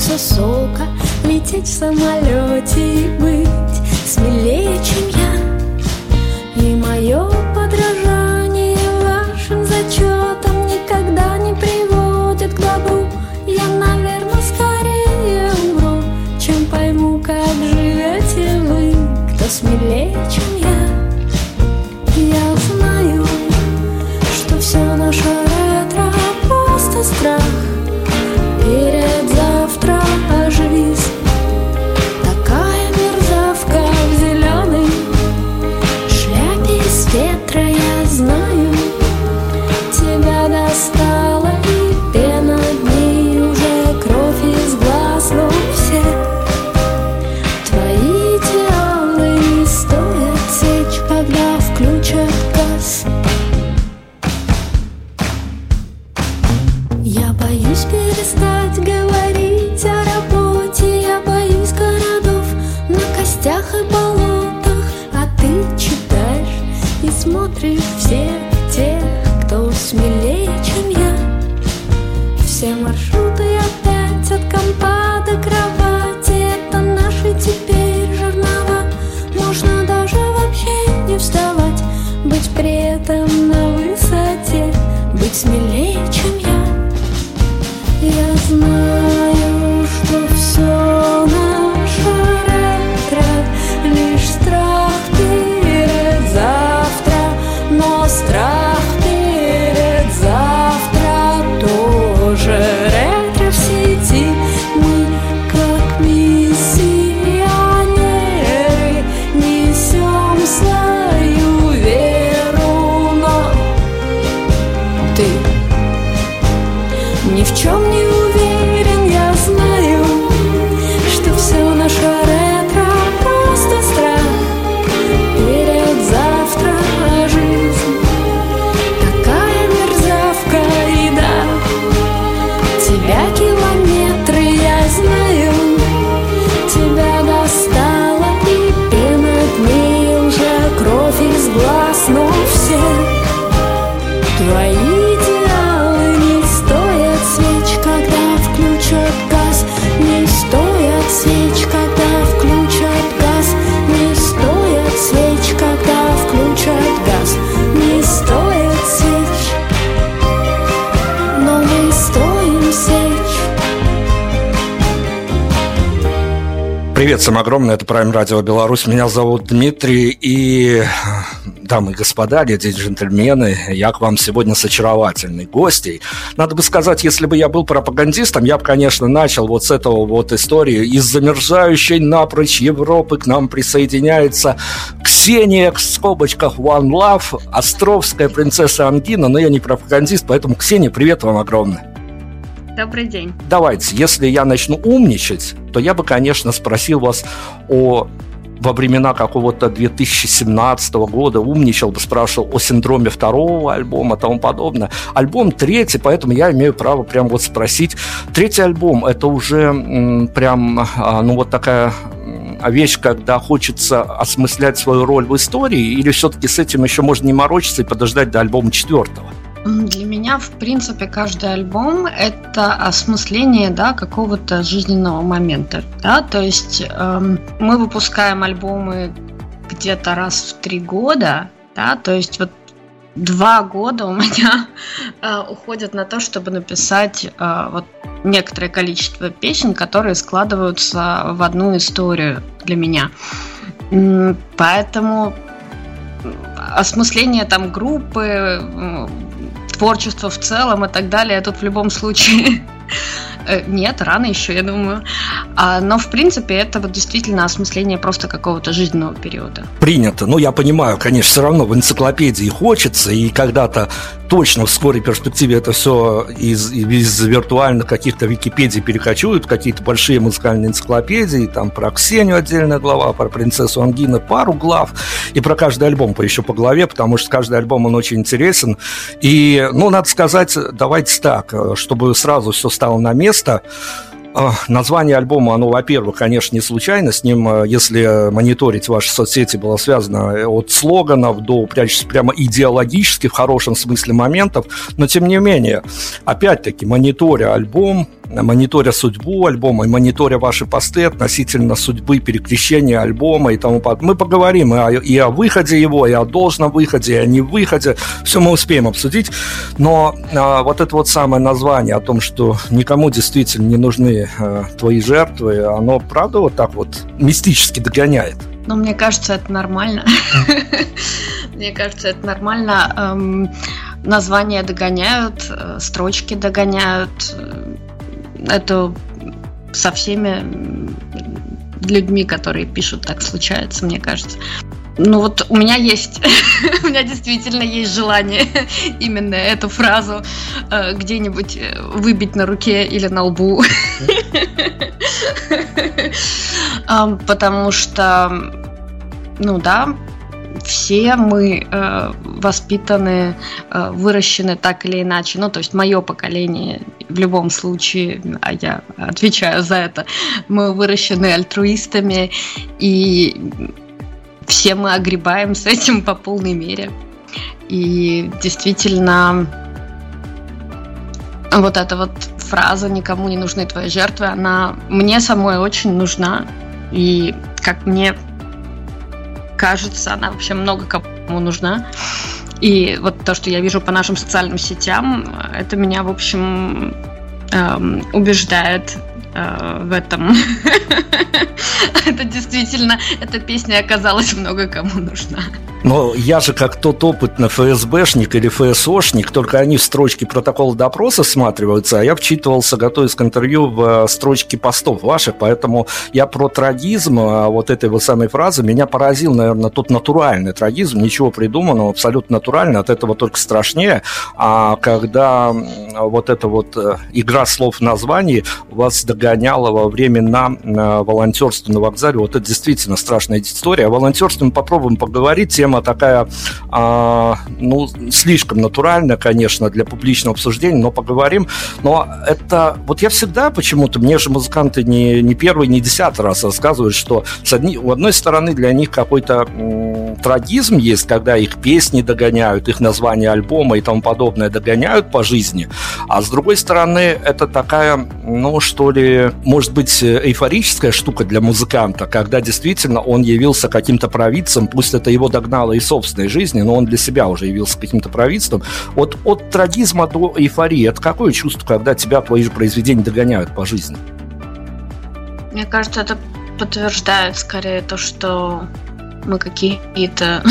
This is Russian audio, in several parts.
Хочется сока Лететь в самолете и быть смелее, чем я. И мое подражание вашим зачетам Никогда не приводит к добру. Я, наверное, скорее умру Чем пойму, как живете вы Кто смелее, чем всем огромное, это Prime Radio Беларусь. Меня зовут Дмитрий, и, дамы и господа, леди и джентльмены, я к вам сегодня с очаровательной гостей. Надо бы сказать, если бы я был пропагандистом, я бы, конечно, начал вот с этого вот истории. Из замерзающей напрочь Европы к нам присоединяется Ксения, в скобочках One Love, Островская принцесса Ангина, но я не пропагандист, поэтому, Ксения, привет вам огромное. Добрый день. Давайте, если я начну умничать, то я бы, конечно, спросил вас о во времена какого-то 2017 года умничал бы, спрашивал о синдроме второго альбома и тому подобное. Альбом третий, поэтому я имею право прям вот спросить. Третий альбом – это уже прям, а, ну вот такая вещь, когда хочется осмыслять свою роль в истории, или все-таки с этим еще можно не морочиться и подождать до альбома четвертого? Для меня, в принципе, каждый альбом – это осмысление да, какого-то жизненного момента. Да? То есть эм, мы выпускаем альбомы где-то раз в три года, да? то есть вот два года у меня э, уходят на то, чтобы написать э, вот некоторое количество песен, которые складываются в одну историю для меня. Поэтому осмысление там группы, творчества в целом и так далее, тут в любом случае Э, нет, рано еще, я думаю. А, но, в принципе, это вот действительно осмысление просто какого-то жизненного периода. Принято. Ну, я понимаю, конечно, все равно в энциклопедии хочется, и когда-то точно в скорой перспективе это все из, из виртуальных каких-то Википедий перекочуют в какие-то большие музыкальные энциклопедии, там про Ксению отдельная глава, про принцессу Ангины пару глав, и про каждый альбом по еще по главе, потому что каждый альбом, он очень интересен. И, ну, надо сказать, давайте так, чтобы сразу все стало на место, Название альбома, оно, во-первых, конечно, не случайно. С ним, э, если мониторить ваши соцсети, было связано э, от слоганов до прямо идеологически, в хорошем смысле моментов. Но, тем не менее, опять-таки, мониторя альбом, мониторя судьбу альбома, и мониторя ваши посты относительно судьбы перекрещения альбома и тому подобное. Мы поговорим и о, и о выходе его, и о должном выходе, и о невыходе. Все мы успеем обсудить. Но а, вот это вот самое название о том, что никому действительно не нужны а, твои жертвы, оно правда вот так вот мистически догоняет? Ну, мне кажется, это нормально. Мне кажется, это нормально. Эм, названия догоняют, э, строчки догоняют, это со всеми людьми, которые пишут, так случается, мне кажется. Ну вот у меня есть, у меня действительно есть желание именно эту фразу э, где-нибудь э, выбить на руке или на лбу. Потому что, ну да, все мы э, воспитаны, э, выращены так или иначе. Ну, то есть мое поколение в любом случае, а я отвечаю за это, мы выращены альтруистами, и все мы огребаем с этим по полной мере. И действительно, вот эта вот фраза «никому не нужны твои жертвы», она мне самой очень нужна. И как мне кажется, она вообще много кому нужна. И вот то, что я вижу по нашим социальным сетям, это меня, в общем, эм, убеждает э, в этом. Это действительно, эта песня оказалась много кому нужна. Но я же как тот опытный ФСБшник или ФСОшник, только они в строчке протокола допроса сматриваются, а я вчитывался, готовясь к интервью в э, строчке постов ваших, поэтому я про трагизм а вот этой вот самой фразы меня поразил, наверное, тот натуральный трагизм, ничего придуманного, абсолютно натурально, от этого только страшнее, а когда вот эта вот э, игра слов в названии вас догоняла во времена э, волонтерства на вокзале, вот это действительно страшная история. О волонтерстве мы попробуем поговорить, тем тема такая, а, ну, слишком натуральная, конечно, для публичного обсуждения, но поговорим. Но это, вот я всегда почему-то, мне же музыканты не, не первый, не десятый раз рассказывают, что с одни, у одной стороны для них какой-то трагизм есть, когда их песни догоняют, их название альбома и тому подобное догоняют по жизни, а с другой стороны это такая, ну, что ли, может быть, эйфорическая штука для музыканта, когда действительно он явился каким-то провидцем, пусть это его догнал финала и собственной жизни, но он для себя уже явился каким-то правительством. Вот от трагизма до эйфории, это какое чувство, когда тебя твои же произведения догоняют по жизни? Мне кажется, это подтверждает скорее то, что мы какие-то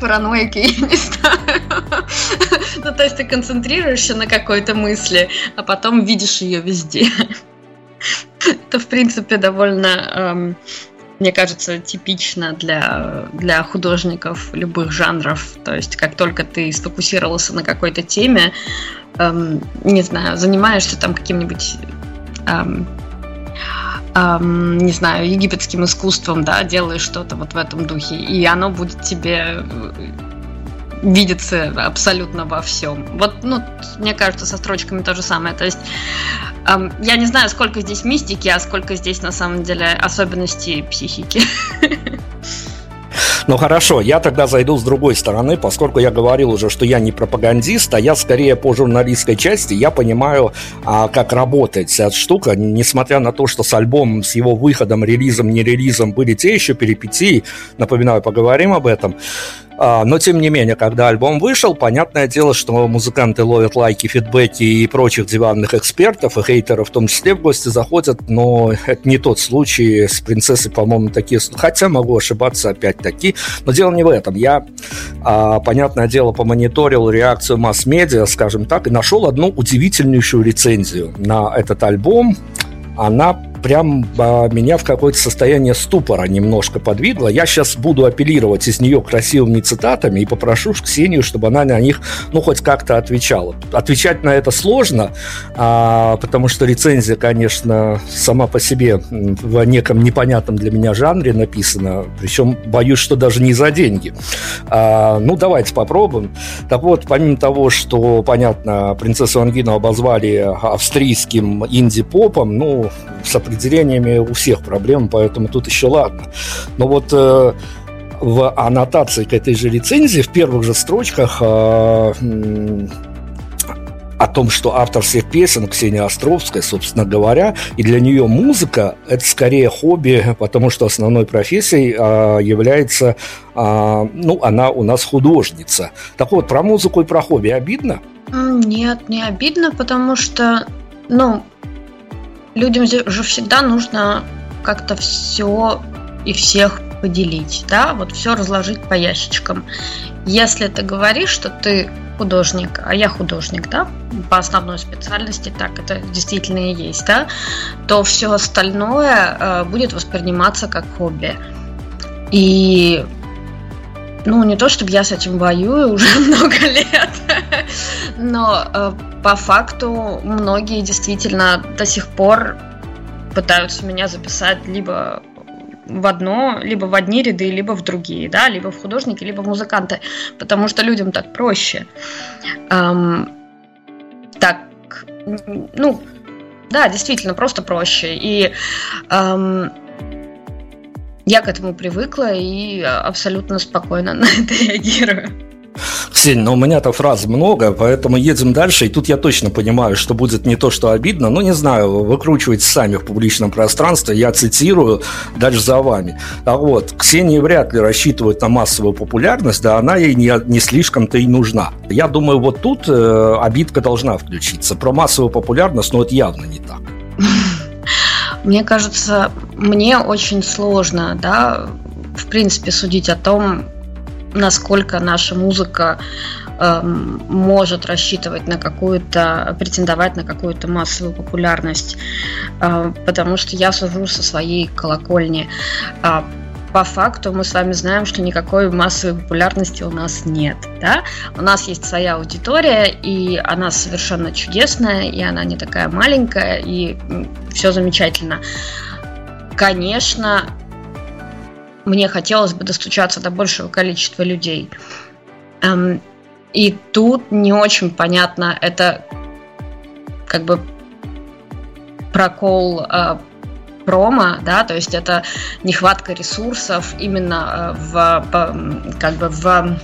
параноики, я не знаю. Ну, то есть ты концентрируешься на какой-то мысли, а потом видишь ее везде. Это, в принципе, довольно эм, мне кажется, типично для, для художников любых жанров. То есть, как только ты сфокусировался на какой-то теме, эм, не знаю, занимаешься там каким-нибудь эм, не знаю, египетским искусством, да, делаешь что-то вот в этом духе, и оно будет тебе видится абсолютно во всем. Вот, ну, мне кажется, со строчками то же самое. То есть эм, я не знаю, сколько здесь мистики, а сколько здесь на самом деле особенностей психики. Ну хорошо, я тогда зайду с другой стороны, поскольку я говорил уже, что я не пропагандист, а я скорее по журналистской части, я понимаю, а, как работает вся эта штука, несмотря на то, что с альбомом, с его выходом, релизом, не релизом были те еще перипетии, напоминаю, поговорим об этом. А, но, тем не менее, когда альбом вышел, понятное дело, что музыканты ловят лайки, фидбэки и прочих диванных экспертов, и хейтеров в том числе в гости заходят, но это не тот случай с принцессой, по-моему, такие... Хотя могу ошибаться опять-таки, но дело не в этом. Я, а, понятное дело, помониторил реакцию масс-медиа, скажем так, и нашел одну удивительнейшую рецензию на этот альбом. Она прям а, меня в какое-то состояние ступора немножко подвигло. Я сейчас буду апеллировать из нее красивыми цитатами и попрошу Ксению, чтобы она на них, ну, хоть как-то отвечала. Отвечать на это сложно, а, потому что рецензия, конечно, сама по себе в неком непонятном для меня жанре написана, причем боюсь, что даже не за деньги. А, ну, давайте попробуем. Так вот, помимо того, что, понятно, принцессу Ангину обозвали австрийским инди-попом, ну, определениями у всех проблем, поэтому тут еще ладно. Но вот э, в аннотации к этой же рецензии в первых же строчках э, о том, что автор всех песен Ксения Островская, собственно говоря, и для нее музыка – это скорее хобби, потому что основной профессией а, является, а, ну, она у нас художница. Так вот, про музыку и про хобби обидно? Нет, не обидно, потому что, ну, людям же всегда нужно как-то все и всех поделить, да, вот все разложить по ящичкам. Если ты говоришь, что ты художник, а я художник, да, по основной специальности, так это действительно и есть, да, то все остальное э, будет восприниматься как хобби. И ну, не то, чтобы я с этим воюю уже много лет, но э, по факту многие действительно до сих пор пытаются меня записать либо в одно, либо в одни ряды, либо в другие, да, либо в художники, либо в музыканты, потому что людям так проще. Эм, так, ну, да, действительно, просто проще. И эм, я к этому привыкла и абсолютно спокойно на это реагирую. Ксения, но у меня-то фраз много, поэтому едем дальше. И тут я точно понимаю, что будет не то, что обидно. Ну, не знаю, выкручивайте сами в публичном пространстве. Я цитирую, дальше за вами. А вот, Ксения вряд ли рассчитывает на массовую популярность, да она ей не, не слишком-то и нужна. Я думаю, вот тут э, обидка должна включиться. Про массовую популярность, ну, это явно не так. Мне кажется, мне очень сложно, да, в принципе, судить о том, насколько наша музыка э, может рассчитывать на какую-то, претендовать на какую-то массовую популярность, э, потому что я сужу со своей колокольни. Э, по факту мы с вами знаем, что никакой массовой популярности у нас нет. Да? У нас есть своя аудитория, и она совершенно чудесная, и она не такая маленькая, и все замечательно. Конечно, мне хотелось бы достучаться до большего количества людей. Эм, и тут не очень понятно, это как бы прокол э, промо, да, то есть это нехватка ресурсов именно э, в, как бы в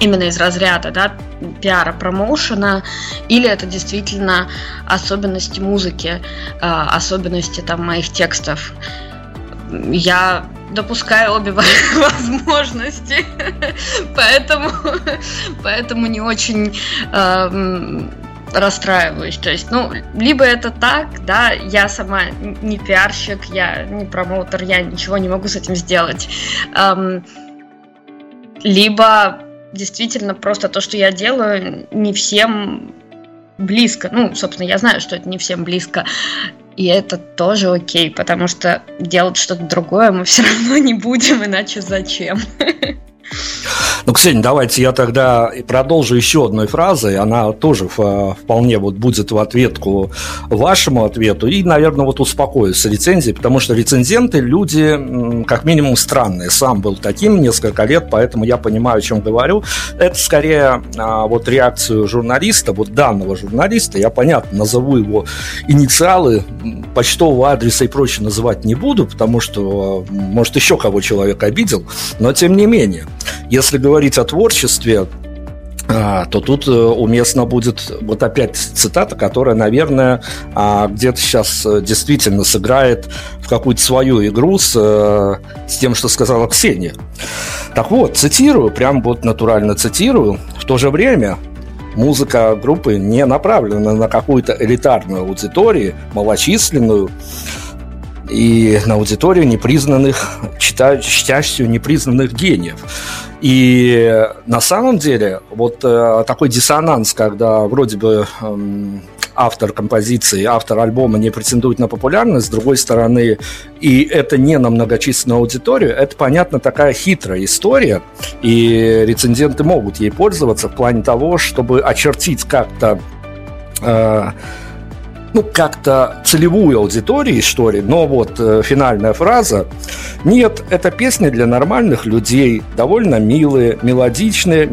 именно из разряда, да, пиара, промоушена, или это действительно особенности музыки, э, особенности там моих текстов. Я допускаю обе возможности, поэтому, поэтому не очень э, расстраиваюсь. То есть, ну, либо это так, да, я сама не пиарщик, я не промоутер, я ничего не могу с этим сделать. Эм, либо действительно просто то, что я делаю, не всем близко. Ну, собственно, я знаю, что это не всем близко. И это тоже окей, потому что делать что-то другое мы все равно не будем, иначе зачем? Ну, Ксения, давайте я тогда продолжу еще одной фразой. Она тоже вполне вот будет в ответку вашему ответу. И, наверное, вот успокоюсь с рецензией, потому что рецензенты люди, как минимум, странные. Сам был таким несколько лет, поэтому я понимаю, о чем говорю. Это скорее а, вот реакцию журналиста, вот данного журналиста. Я, понятно, назову его инициалы, почтового адреса и прочее называть не буду, потому что, может, еще кого человек обидел. Но, тем не менее, если говорить о творчестве, а, то тут э, уместно будет вот опять цитата, которая, наверное, а, где-то сейчас э, действительно сыграет в какую-то свою игру с, э, с тем, что сказала Ксения. Так вот, цитирую, прям вот натурально цитирую. В то же время музыка группы не направлена на какую-то элитарную аудиторию, малочисленную, и на аудиторию непризнанных, чтящую непризнанных гениев. И на самом деле вот э, такой диссонанс, когда вроде бы э, автор композиции, автор альбома не претендует на популярность, с другой стороны, и это не на многочисленную аудиторию, это, понятно, такая хитрая история, и рецензенты могут ей пользоваться в плане того, чтобы очертить как-то э, ну, как-то целевую аудиторию, что ли, но вот э, финальная фраза «Нет, это песни для нормальных людей, довольно милые, мелодичные,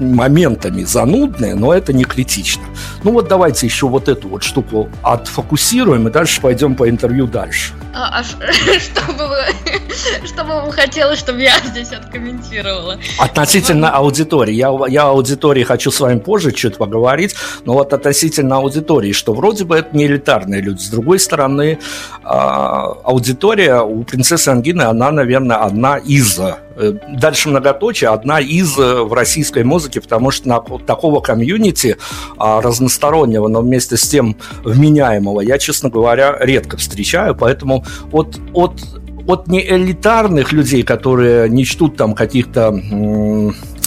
моментами занудные, но это не критично». Ну вот давайте еще вот эту вот штуку отфокусируем и дальше пойдем по интервью дальше. А, а что бы вы, что бы вам хотелось, чтобы я здесь откомментировала? Относительно аудитории. Я, я аудитории хочу с вами позже чуть поговорить, но вот относительно аудитории, что вроде бы это не элитарные люди. С другой стороны, а, аудитория у принцессы Ангины, она, наверное, одна из э, Дальше многоточие, одна из э, в российской музыке, потому что на, такого комьюнити а, разностороннего, но вместе с тем вменяемого, я, честно говоря, редко встречаю, поэтому от, от от неэлитарных людей, которые не чтут там каких-то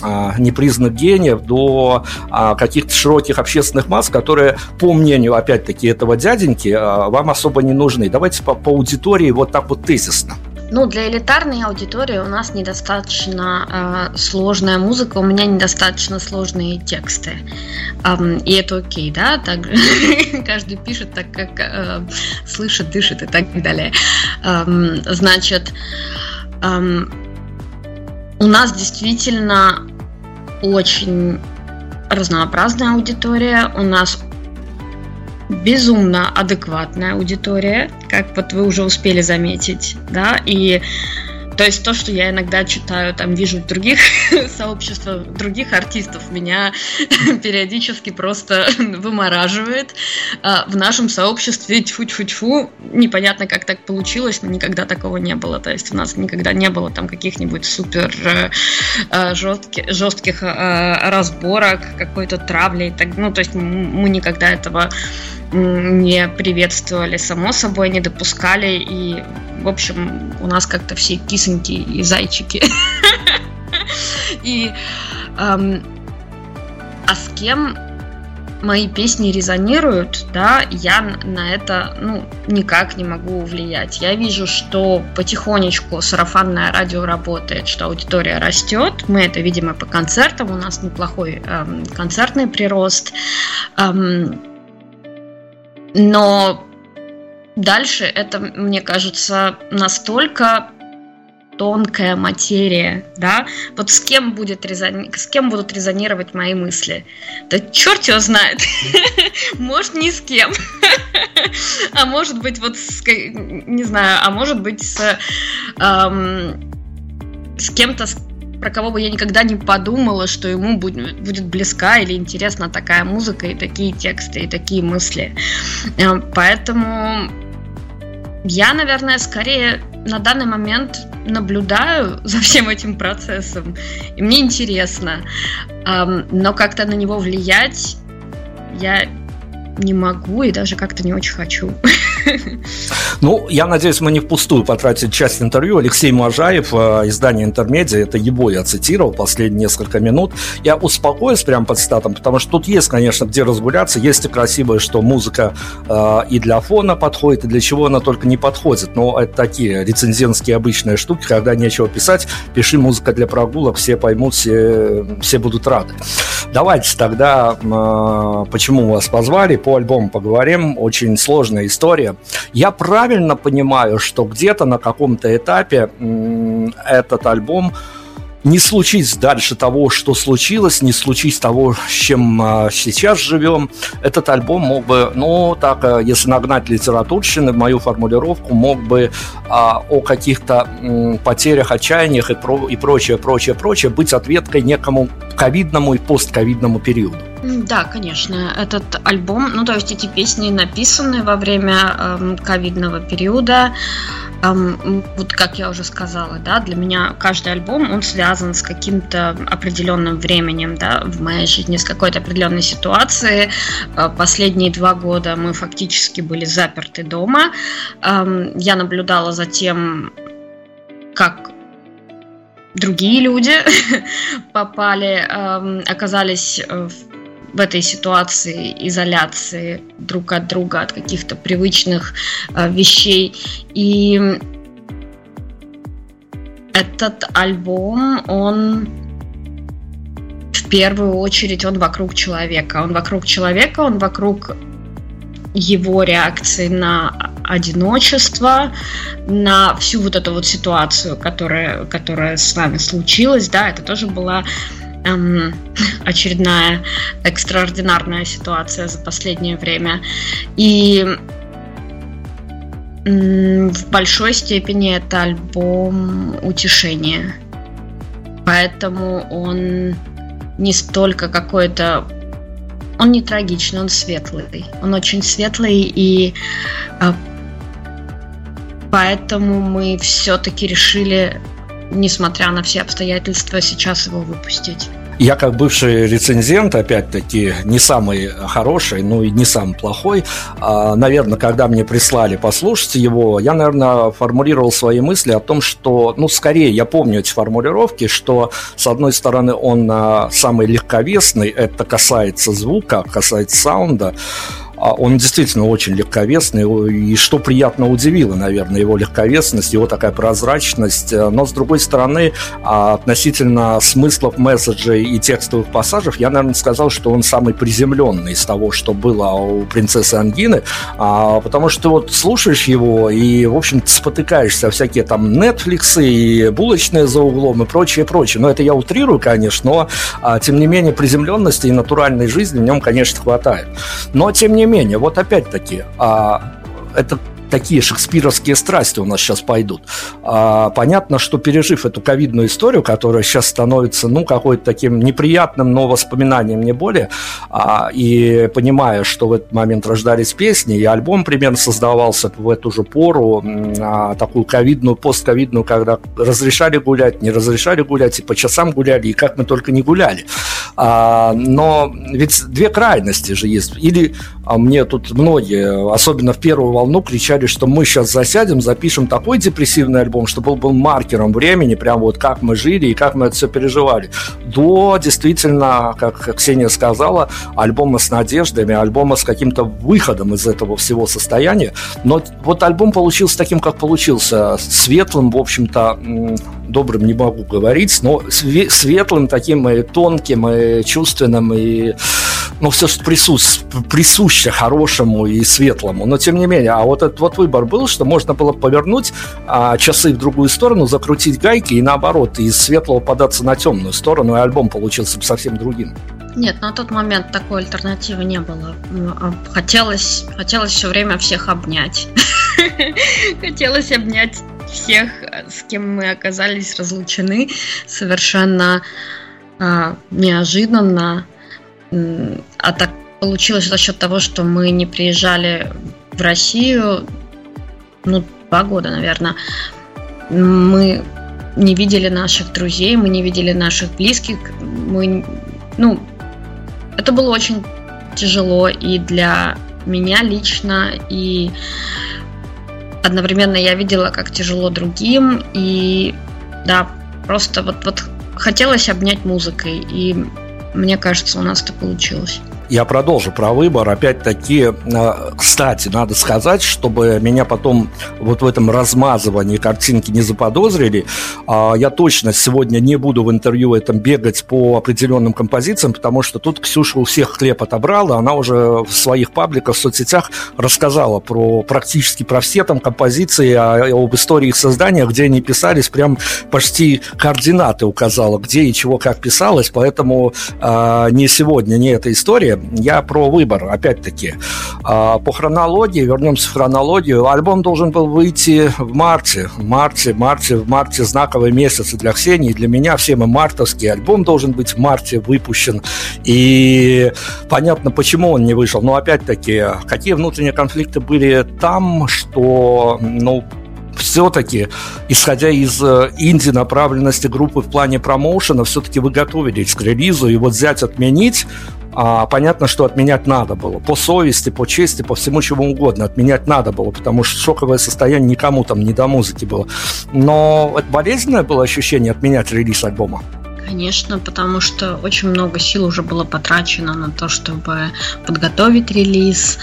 а, непризнанных гениев до а, каких-то широких общественных масс, которые, по мнению, опять-таки, этого дяденьки, а, вам особо не нужны. Давайте по, по аудитории вот так вот тезисно. Ну, для элитарной аудитории у нас недостаточно э, сложная музыка, у меня недостаточно сложные тексты. Um, и это окей, да? Так, каждый пишет так, как э, слышит, дышит и так далее. Um, значит, um, у нас действительно очень разнообразная аудитория, у нас безумно адекватная аудитория, как вот вы уже успели заметить, да, и то есть то, что я иногда читаю, там вижу в других сообществах, других артистов, меня периодически просто вымораживает. А в нашем сообществе тьфу-тьфу-тьфу, непонятно, как так получилось, но никогда такого не было. То есть у нас никогда не было там каких-нибудь супер э, э, жестких, жестких э, разборок, какой-то травли. Так, ну, то есть мы никогда этого не приветствовали, само собой, не допускали. И, в общем, у нас как-то все кисоньки и зайчики. И а с кем мои песни резонируют, да, я на это, ну, никак не могу влиять. Я вижу, что потихонечку сарафанное радио работает, что аудитория растет. Мы это видим и по концертам, у нас неплохой эм, концертный прирост. Эм, но дальше это, мне кажется, настолько тонкая материя, да, вот с кем будет резони... с кем будут резонировать мои мысли. Да черт его знает. может, ни с кем. а может быть, вот с... не знаю, а может быть с, эм, с кем-то, про кого бы я никогда не подумала, что ему будет, будет близка или интересна такая музыка и такие тексты, и такие мысли. Э, поэтому я, наверное, скорее на данный момент наблюдаю за всем этим процессом, и мне интересно, но как-то на него влиять я не могу и даже как-то не очень хочу. Ну, я надеюсь, мы не впустую потратили часть интервью. Алексей Можаев, э, издание «Интермедиа», это его я цитировал последние несколько минут. Я успокоюсь прямо под цитатом, потому что тут есть, конечно, где разгуляться. Есть и красивое, что музыка э, и для фона подходит, и для чего она только не подходит. Но это такие рецензентские обычные штуки, когда нечего писать, пиши музыка для прогулок, все поймут, все, все будут рады. Давайте тогда, э, почему вас позвали, по альбому поговорим. Очень сложная история. Я правильно понимаю, что где-то на каком-то этапе этот альбом не случись дальше того, что случилось, не случись того, с чем а, сейчас живем, этот альбом мог бы, ну, так, а, если нагнать литературщины, мою формулировку, мог бы а, о каких-то м, потерях, отчаяниях и, про, и прочее, прочее, прочее быть ответкой некому ковидному и постковидному периоду. Да, конечно, этот альбом, ну то есть эти песни написаны во время эм, ковидного периода. Эм, вот как я уже сказала, да, для меня каждый альбом он связан с каким-то определенным временем, да, в моей жизни с какой-то определенной ситуацией. Э, последние два года мы фактически были заперты дома. Эм, я наблюдала за тем, как другие люди попали, эм, оказались в в этой ситуации изоляции друг от друга, от каких-то привычных э, вещей. И этот альбом, он в первую очередь, он вокруг человека. Он вокруг человека, он вокруг его реакции на одиночество, на всю вот эту вот ситуацию, которая, которая с нами случилась, да, это тоже была эм, очередная экстраординарная ситуация за последнее время. И в большой степени это альбом утешения. Поэтому он не столько какой-то он не трагичный, он светлый. Он очень светлый, и э, поэтому мы все-таки решили несмотря на все обстоятельства, сейчас его выпустить. Я как бывший рецензент, опять-таки, не самый хороший, ну и не самый плохой, а, наверное, когда мне прислали послушать его, я, наверное, формулировал свои мысли о том, что, ну, скорее, я помню эти формулировки, что, с одной стороны, он а, самый легковесный, это касается звука, касается саунда, он действительно очень легковесный, и что приятно удивило, наверное, его легковесность, его такая прозрачность. Но, с другой стороны, а, относительно смыслов месседжей и текстовых пассажев, я, наверное, сказал, что он самый приземленный из того, что было у принцессы Ангины, а, потому что вот слушаешь его и, в общем спотыкаешься всякие там Netflix и булочные за углом и прочее, прочее. Но это я утрирую, конечно, но, тем не менее, приземленности и натуральной жизни в нем, конечно, хватает. Но, тем не менее, вот опять-таки, а, это такие шекспировские страсти у нас сейчас пойдут. А, понятно, что пережив эту ковидную историю, которая сейчас становится, ну, какой-то таким неприятным, но воспоминанием не более, а, и понимая, что в этот момент рождались песни, и альбом примерно создавался в эту же пору, а, такую ковидную, постковидную, когда разрешали гулять, не разрешали гулять, и по часам гуляли, и как мы только не гуляли. А, но ведь две крайности же есть. Или а мне тут многие, особенно в первую волну, кричали, что мы сейчас засядем, запишем такой депрессивный альбом, чтобы он был маркером времени, прям вот как мы жили и как мы это все переживали. До действительно, как Ксения сказала, альбома с надеждами, альбома с каким-то выходом из этого всего состояния. Но вот альбом получился таким, как получился, светлым, в общем-то, добрым не могу говорить, но светлым таким и тонким, и чувственным, и ну, все, что присус, присуще хорошему и светлому. Но тем не менее, а вот этот вот выбор был, что можно было повернуть а, часы в другую сторону, закрутить гайки и наоборот, из светлого податься на темную сторону, и альбом получился бы совсем другим. Нет, на тот момент такой альтернативы не было. А, хотелось, хотелось все время всех обнять. Хотелось обнять всех, с кем мы оказались разлучены совершенно неожиданно. А так получилось за счет того, что мы не приезжали в Россию, ну, два года, наверное. Мы не видели наших друзей, мы не видели наших близких. Мы, ну, это было очень тяжело и для меня лично, и одновременно я видела, как тяжело другим, и да, просто вот, вот хотелось обнять музыкой, и мне кажется, у нас это получилось. Я продолжу про выбор. Опять-таки, э, кстати, надо сказать, чтобы меня потом вот в этом размазывании картинки не заподозрили, а, я точно сегодня не буду в интервью этом бегать по определенным композициям, потому что тут Ксюша у всех хлеб отобрала, она уже в своих пабликах, в соцсетях рассказала про практически про все там композиции, об истории их создания, где они писались, прям почти координаты указала, где и чего как писалось, поэтому э, не сегодня, не эта история. Я про выбор, опять-таки. Э, по хронологии, вернемся в хронологию, альбом должен был выйти в марте, в марте, марте, в марте знаковый месяц и для Ксении, для меня, все мы мартовские, альбом должен быть в марте выпущен, и понятно, почему он не вышел, но опять-таки, какие внутренние конфликты были там, что, ну, все-таки, исходя из э, инди-направленности группы в плане промоушена, все-таки вы готовились к релизу, и вот взять, отменить, а, понятно, что отменять надо было. По совести, по чести, по всему чему угодно отменять надо было, потому что шоковое состояние никому там не до музыки было. Но это болезненное было ощущение отменять релиз альбома? Конечно, потому что очень много сил уже было потрачено на то, чтобы подготовить релиз.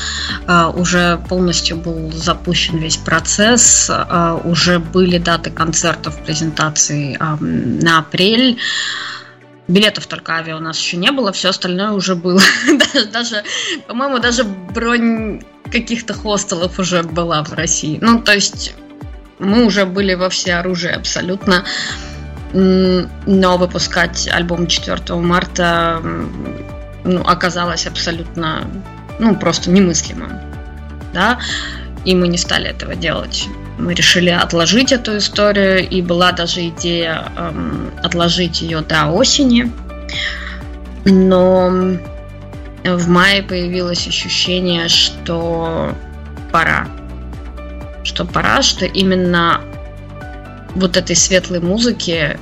Uh, уже полностью был запущен весь процесс. Uh, уже были даты концертов, презентаций на апрель. Билетов только авиа у нас еще не было, все остальное уже было. даже по-моему, даже бронь каких-то хостелов уже была в России. Ну, то есть мы уже были во все оружие абсолютно. Но выпускать альбом 4 марта ну, оказалось абсолютно, ну, просто немыслимым. Да? И мы не стали этого делать. Мы решили отложить эту историю, и была даже идея эм, отложить ее до осени. Но в мае появилось ощущение, что пора. Что пора, что именно вот этой светлой музыки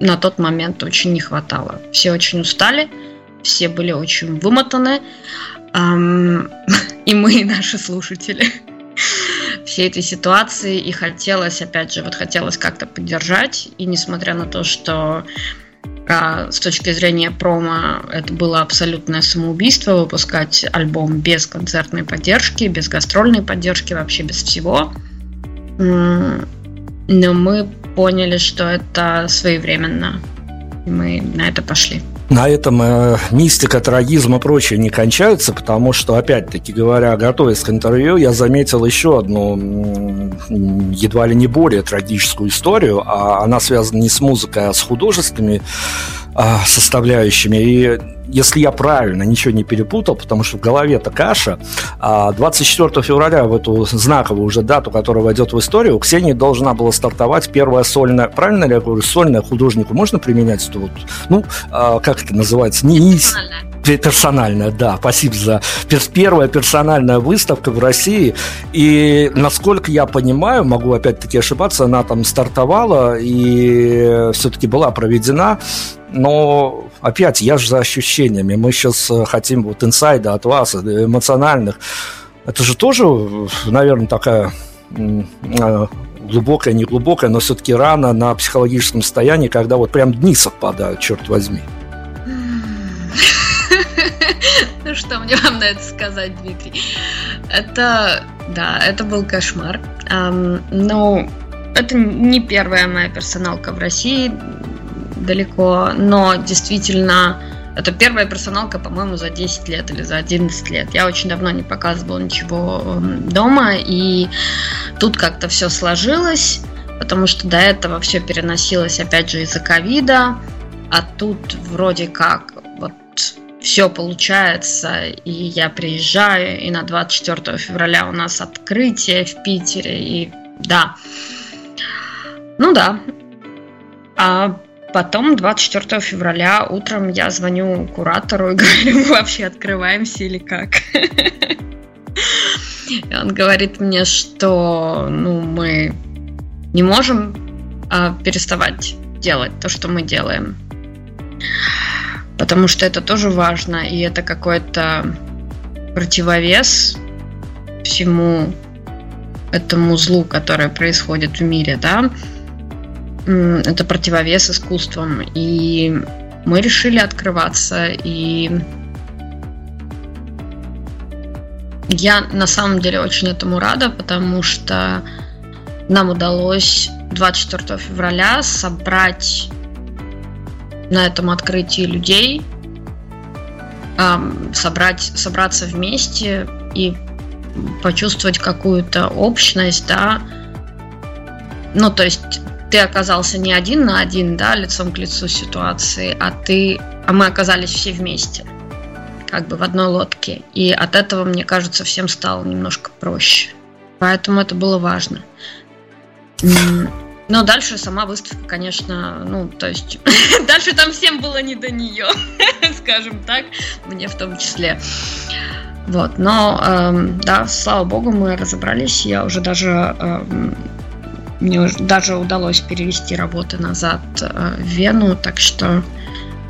на тот момент очень не хватало. Все очень устали, все были очень вымотаны, эм, и мы, и наши слушатели всей этой ситуации, и хотелось, опять же, вот хотелось как-то поддержать, и несмотря на то, что а, с точки зрения промо это было абсолютное самоубийство выпускать альбом без концертной поддержки, без гастрольной поддержки, вообще без всего но мы поняли, что это своевременно. Мы на это пошли. На этом э, мистика, трагизм и прочее не кончаются, потому что, опять-таки говоря, готовясь к интервью, я заметил еще одну едва ли не более трагическую историю, а она связана не с музыкой, а с художественными составляющими. И если я правильно ничего не перепутал, потому что в голове это каша, 24 а, февраля в эту знаковую уже дату, которая войдет в историю, у Ксении должна была стартовать первая сольная, правильно ли я говорю, сольная художнику можно применять это вот, ну, а, как это называется, не, не персональная, да, спасибо за первая персональная выставка в России. И насколько я понимаю, могу опять-таки ошибаться, она там стартовала и все-таки была проведена. Но опять, я же за ощущениями. Мы сейчас э, хотим вот инсайда от вас, э, эмоциональных. Это же тоже, наверное, такая э, глубокая, не глубокая, но все-таки рано на психологическом состоянии, когда вот прям дни совпадают, черт возьми. Ну что мне вам на это сказать, Дмитрий? Это, да, это был кошмар. Но это не первая моя персоналка в России, далеко, но действительно это первая персоналка, по-моему, за 10 лет или за 11 лет. Я очень давно не показывала ничего дома, и тут как-то все сложилось, потому что до этого все переносилось, опять же, из-за ковида, а тут вроде как вот все получается, и я приезжаю, и на 24 февраля у нас открытие в Питере, и да. Ну да. А потом 24 февраля утром я звоню куратору и говорю, вообще открываемся или как? И он говорит мне, что ну, мы не можем а, переставать делать то, что мы делаем потому что это тоже важно, и это какой-то противовес всему этому злу, которое происходит в мире, да, это противовес искусствам. И мы решили открываться, и Я на самом деле очень этому рада, потому что нам удалось 24 февраля собрать на этом открытии людей, собрать, собраться вместе и почувствовать какую-то общность, да. Ну, то есть ты оказался не один на один, да, лицом к лицу ситуации, а ты, а мы оказались все вместе, как бы в одной лодке. И от этого, мне кажется, всем стало немножко проще. Поэтому это было важно. Но дальше сама выставка, конечно, ну, то есть дальше там всем было не до нее, скажем так, мне в том числе. Вот, но эм, да, слава богу, мы разобрались. Я уже даже эм, мне даже удалось перевести работы назад э, в Вену, так что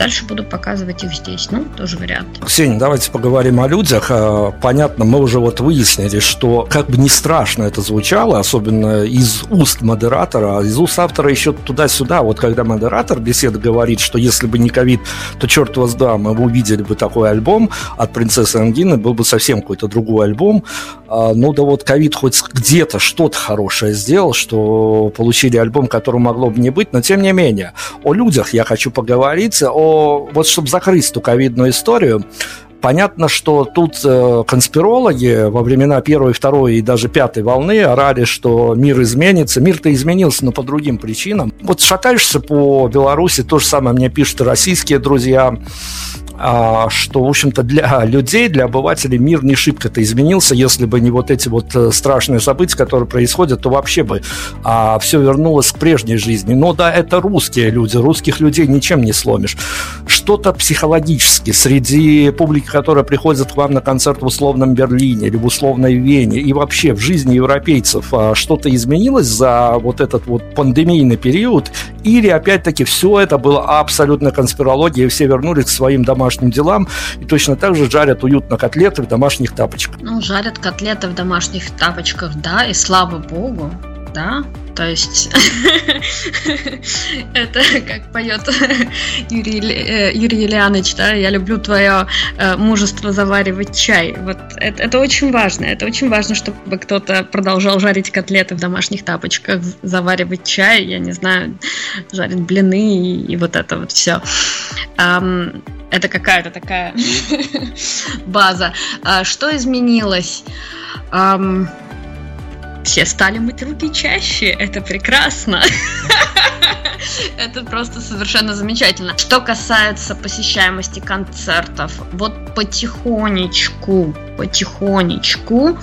Дальше буду показывать их здесь. Ну, тоже вариант. Ксения, давайте поговорим о людях. А, понятно, мы уже вот выяснили, что как бы не страшно это звучало, особенно из уст модератора, а из уст автора еще туда-сюда. Вот когда модератор беседы говорит, что если бы не ковид, то черт вас да, мы бы увидели бы такой альбом от принцессы Ангины, был бы совсем какой-то другой альбом. А, ну да вот ковид хоть где-то что-то хорошее сделал, что получили альбом, который могло бы не быть, но тем не менее. О людях я хочу поговорить, о вот чтобы закрыть эту ковидную историю, Понятно, что тут э, конспирологи во времена первой, второй и даже пятой волны орали, что мир изменится. Мир-то изменился, но по другим причинам. Вот шатаешься по Беларуси, то же самое мне пишут российские друзья. А, что, в общем-то, для людей, для обывателей мир не шибко-то изменился. Если бы не вот эти вот э, страшные события, которые происходят, то вообще бы а, все вернулось к прежней жизни. Но да, это русские люди, русских людей ничем не сломишь. Что-то психологически среди публики, которая приходит к вам на концерт в условном Берлине или в условной Вене, и вообще в жизни европейцев а, что-то изменилось за вот этот вот пандемийный период, или опять-таки все это было абсолютно конспирология, и все вернулись к своим домашним домашним делам и точно так же жарят уютно котлеты в домашних тапочках. Ну, жарят котлеты в домашних тапочках, да, и слава богу, да, то есть это как поет Юрий, э, Юрий Ильяныч, да, я люблю твое э, мужество заваривать чай. Вот это, это очень важно. Это очень важно, чтобы кто-то продолжал жарить котлеты в домашних тапочках, заваривать чай, я не знаю, жарить блины и, и вот это вот все. Это какая-то такая база. А, что изменилось? Все стали мыть руки чаще, это прекрасно. Это просто совершенно замечательно. Что касается посещаемости концертов, вот потихонечку, потихонечку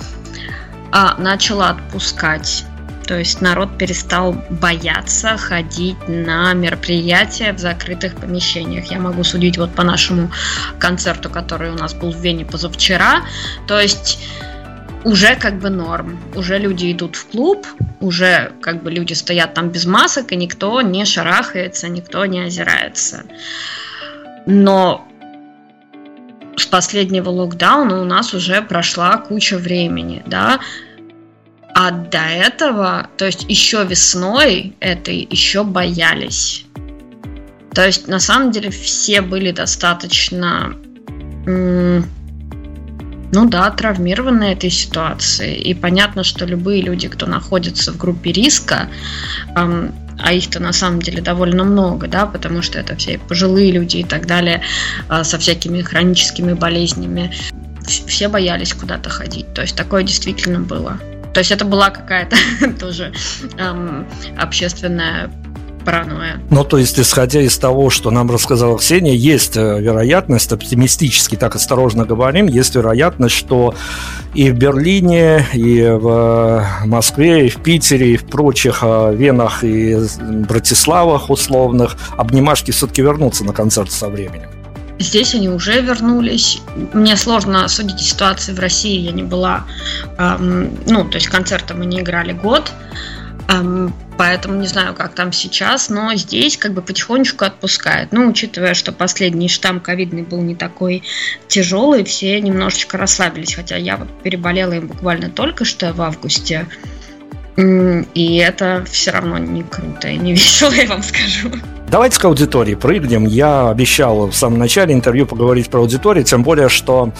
а, начала отпускать. То есть народ перестал бояться ходить на мероприятия в закрытых помещениях. Я могу судить вот по нашему концерту, который у нас был в Вене позавчера. То есть уже как бы норм. Уже люди идут в клуб, уже как бы люди стоят там без масок, и никто не шарахается, никто не озирается. Но с последнего локдауна у нас уже прошла куча времени, да, а до этого, то есть еще весной этой, еще боялись. То есть на самом деле все были достаточно ну да, травмированы этой ситуацией. И понятно, что любые люди, кто находится в группе риска, а их-то на самом деле довольно много, да, потому что это все пожилые люди и так далее, э, со всякими хроническими болезнями, все боялись куда-то ходить. То есть такое действительно было. То есть это была какая-то тоже эм, общественная паранойя. Ну, то есть, исходя из того, что нам рассказала Ксения, есть э, вероятность, оптимистически так осторожно говорим, есть вероятность, что и в Берлине, и в э, Москве, и в Питере, и в прочих э, Венах и Братиславах условных обнимашки все-таки вернутся на концерт со временем. Здесь они уже вернулись. Мне сложно судить ситуации в России. Я не была, эм, ну, то есть концерты мы не играли год. Эм, поэтому не знаю, как там сейчас, но здесь как бы потихонечку отпускают. Ну, учитывая, что последний штамм ковидный был не такой тяжелый, все немножечко расслабились, хотя я вот переболела им буквально только что в августе. И это все равно не круто и не весело, я вам скажу. Давайте к аудитории прыгнем. Я обещал в самом начале интервью поговорить про аудиторию, тем более, что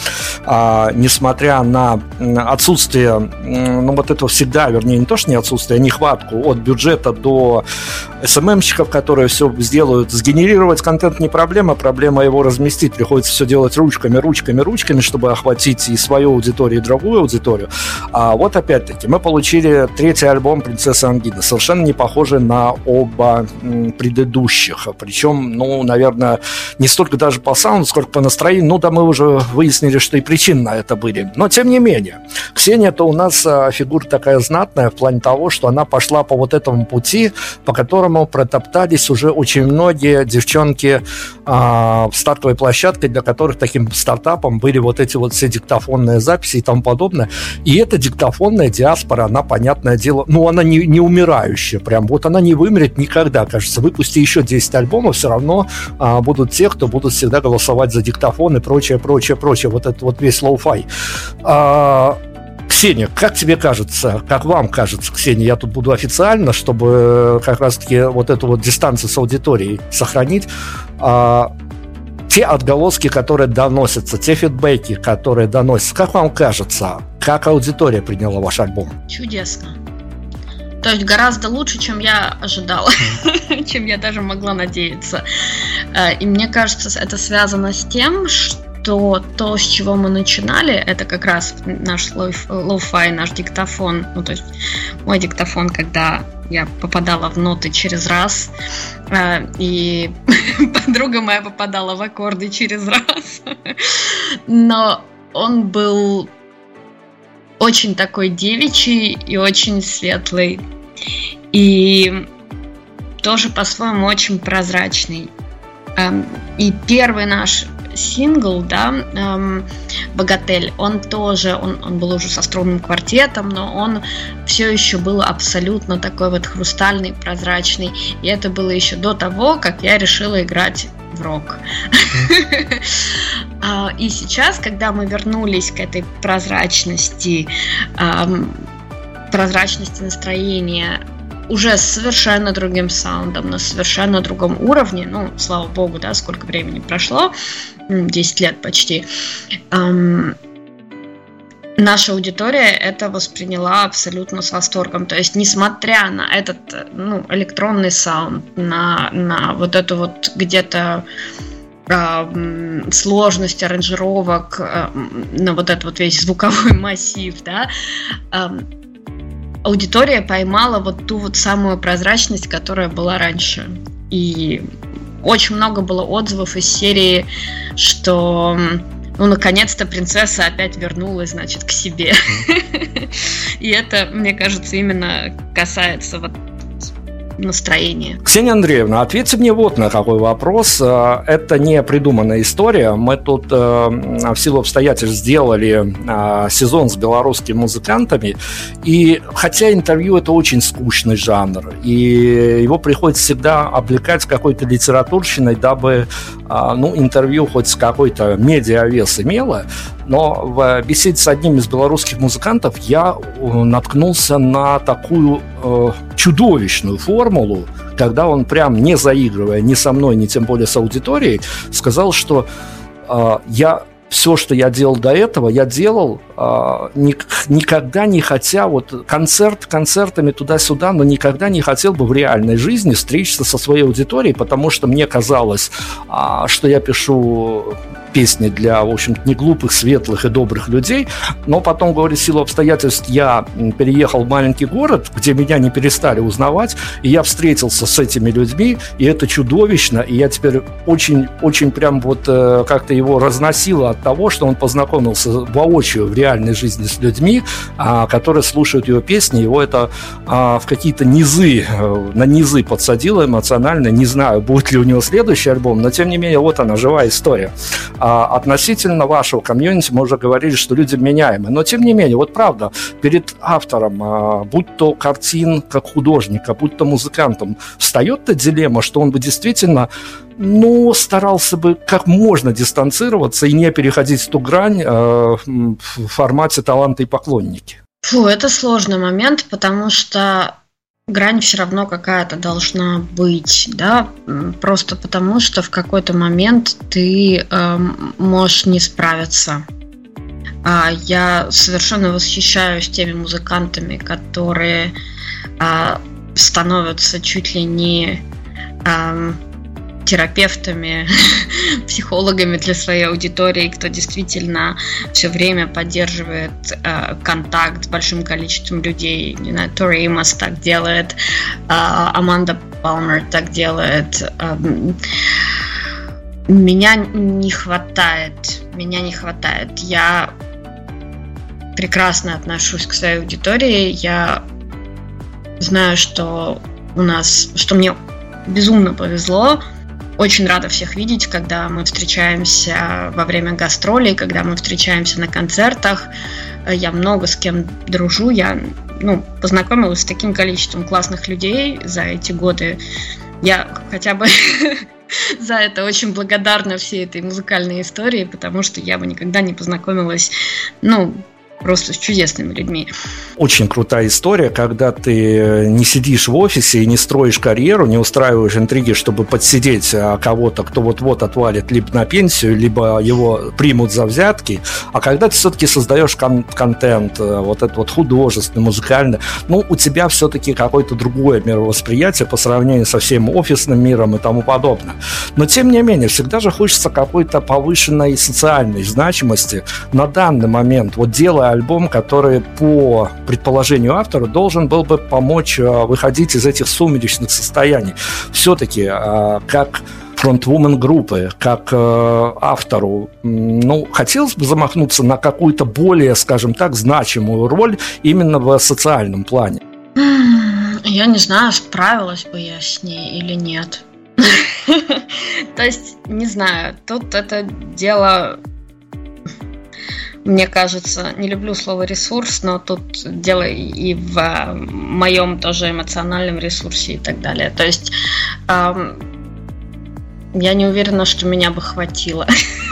а, несмотря на отсутствие, ну вот этого всегда, вернее, не то, что не отсутствие, а нехватку от бюджета до СММщиков, которые все сделают, сгенерировать контент не проблема, проблема его разместить. Приходится все делать ручками, ручками, ручками, чтобы охватить и свою аудиторию, и другую аудиторию. А вот опять-таки мы получили третий альбом «Принцесса Ангина», совершенно не похожий на оба предыдущих ведущих. Причем, ну, наверное, не столько даже по саунду, сколько по настроению. Ну, да, мы уже выяснили, что и причины на это были. Но, тем не менее, Ксения-то у нас а, фигура такая знатная в плане того, что она пошла по вот этому пути, по которому протоптались уже очень многие девчонки в стартовой площадке, для которых таким стартапом были вот эти вот все диктофонные записи и тому подобное. И эта диктофонная диаспора, она, понятное дело, ну, она не, не умирающая прям. Вот она не вымрет никогда, кажется. Выпусти еще 10 альбомов, все равно а, будут те, кто будут всегда голосовать за диктофон и прочее, прочее, прочее. Вот этот вот весь lo-fi. А, Ксения, как тебе кажется, как вам кажется, Ксения, я тут буду официально, чтобы как раз-таки вот эту вот дистанцию с аудиторией сохранить, а, те отголоски, которые доносятся, те фидбэки, которые доносятся, как вам кажется, как аудитория приняла ваш альбом? Чудесно. То есть гораздо лучше, чем я ожидала, чем я даже могла надеяться. Э, и мне кажется, это связано с тем, что то, с чего мы начинали, это как раз наш lo-fi, наш диктофон. Ну, то есть мой диктофон, когда я попадала в ноты через раз, э, и подруга моя попадала в аккорды через раз. Но он был очень такой девичий и очень светлый. И тоже по-своему очень прозрачный. Эм, и первый наш сингл, да, эм, «Богатель», он тоже, он, он был уже со струнным квартетом, но он все еще был абсолютно такой вот хрустальный, прозрачный. И это было еще до того, как я решила играть в рок. А, и сейчас, когда мы вернулись к этой прозрачности, прозрачности настроения, уже с совершенно другим саундом, на совершенно другом уровне, ну, слава богу, да, сколько времени прошло, 10 лет почти, наша аудитория это восприняла абсолютно с восторгом. То есть, несмотря на этот ну, электронный саунд, на, на вот эту вот где-то э, сложность аранжировок, э, на вот этот вот весь звуковой массив, да, э, аудитория поймала вот ту вот самую прозрачность, которая была раньше. И очень много было отзывов из серии, что ну, наконец-то принцесса опять вернулась, значит, к себе. И это, мне кажется, именно касается вот настроение. Ксения Андреевна, ответьте мне вот на какой вопрос. Э, это не придуманная история. Мы тут э, в силу обстоятельств сделали э, сезон с белорусскими музыкантами. И хотя интервью это очень скучный жанр, и его приходится всегда облекать какой-то литературщиной, дабы ну, интервью хоть с какой-то медиавес имело, но в беседе с одним из белорусских музыкантов я наткнулся на такую э, чудовищную формулу, когда он прям не заигрывая ни со мной, ни тем более с аудиторией, сказал, что э, я все, что я делал до этого, я делал э, ник- никогда не хотя вот концерт концертами туда-сюда, но никогда не хотел бы в реальной жизни встретиться со своей аудиторией, потому что мне казалось, э, что я пишу песни для, в общем не глупых, светлых и добрых людей, но потом, говорит, в силу обстоятельств я переехал в маленький город, где меня не перестали узнавать, и я встретился с этими людьми, и это чудовищно, и я теперь очень-очень прям вот э, как-то его разносило от того, что он познакомился воочию в реальной жизни с людьми, а, которые слушают его песни, его это а, в какие-то низы, э, на низы подсадило эмоционально, не знаю, будет ли у него следующий альбом, но тем не менее, вот она, живая история. А относительно вашего комьюнити мы уже говорили, что люди меняемы. Но тем не менее, вот правда, перед автором, а, будь то картин как художника, будь то музыкантом, встает-то дилемма, что он бы действительно ну, старался бы как можно дистанцироваться и не переходить ту грань э, в формате таланта и поклонники. Фу, это сложный момент, потому что грань все равно какая-то должна быть, да, просто потому что в какой-то момент ты э, можешь не справиться. А я совершенно восхищаюсь теми музыкантами, которые э, становятся чуть ли не э, терапевтами, психологами для своей аудитории, кто действительно все время поддерживает э, контакт с большим количеством людей. Не знаю, Тори Имас так делает, э, Аманда Палмер так делает. Э, меня не хватает, меня не хватает. Я прекрасно отношусь к своей аудитории. Я знаю, что у нас, что мне безумно повезло очень рада всех видеть, когда мы встречаемся во время гастролей, когда мы встречаемся на концертах. Я много с кем дружу, я ну, познакомилась с таким количеством классных людей за эти годы. Я хотя бы за это очень благодарна всей этой музыкальной истории, потому что я бы никогда не познакомилась, ну, просто с чудесными людьми. Очень крутая история, когда ты не сидишь в офисе и не строишь карьеру, не устраиваешь интриги, чтобы подсидеть а, кого-то, кто вот-вот отвалит либо на пенсию, либо его примут за взятки, а когда ты все-таки создаешь кон- контент, э, вот это вот художественный, музыкальный, ну, у тебя все-таки какое-то другое мировосприятие по сравнению со всем офисным миром и тому подобное. Но, тем не менее, всегда же хочется какой-то повышенной социальной значимости на данный момент. Вот делая альбом, который по предположению автора должен был бы помочь э, выходить из этих сумеречных состояний. Все-таки э, как фронтвумен группы, как э, автору, ну, хотелось бы замахнуться на какую-то более, скажем так, значимую роль именно в социальном плане. Я не знаю, справилась бы я с ней или нет. То есть, не знаю, тут это дело мне кажется, не люблю слово ресурс, но тут дело и в э, моем тоже эмоциональном ресурсе и так далее. То есть эм, я не уверена, что меня бы хватило.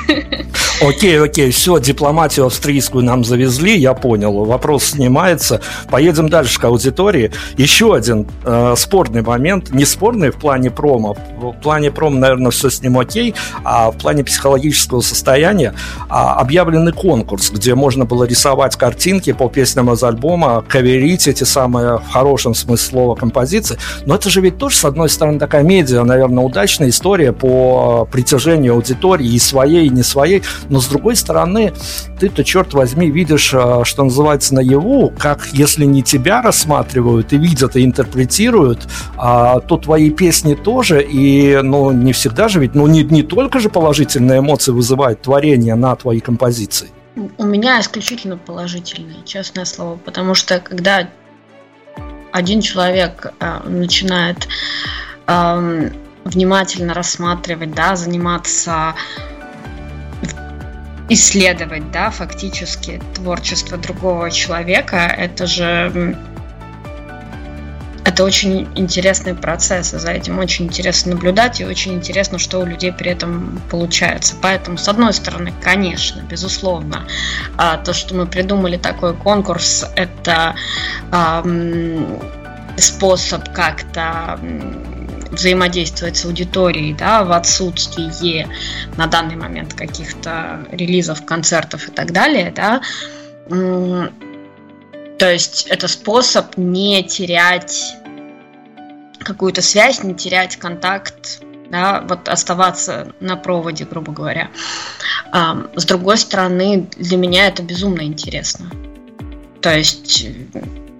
Окей, окей, все, дипломатию австрийскую нам завезли, я понял, вопрос снимается. Поедем дальше к аудитории. Еще один э, спорный момент, не спорный в плане промо, в плане промо, наверное, все с ним окей, а в плане психологического состояния а, объявленный конкурс, где можно было рисовать картинки по песням из альбома, каверить эти самые, в хорошем смысле слова, композиции. Но это же ведь тоже, с одной стороны, такая медиа, наверное, удачная история по притяжению аудитории и своей, не своей. Но с другой стороны, ты-то, черт возьми, видишь, а, что называется, наяву, как если не тебя рассматривают и видят, и интерпретируют, а, то твои песни тоже, и, ну, не всегда же ведь, ну, не, не только же положительные эмоции вызывает творение на твои композиции. У меня исключительно положительные, честное слово, потому что когда один человек э, начинает э, внимательно рассматривать, да, заниматься исследовать, да, фактически творчество другого человека, это же это очень интересный процесс, и за этим очень интересно наблюдать, и очень интересно, что у людей при этом получается. Поэтому, с одной стороны, конечно, безусловно, а, то, что мы придумали такой конкурс, это способ как-то взаимодействовать с аудиторией, да, в отсутствии на данный момент каких-то релизов, концертов и так далее, да, то есть это способ не терять какую-то связь, не терять контакт, да, вот оставаться на проводе, грубо говоря. С другой стороны, для меня это безумно интересно. То есть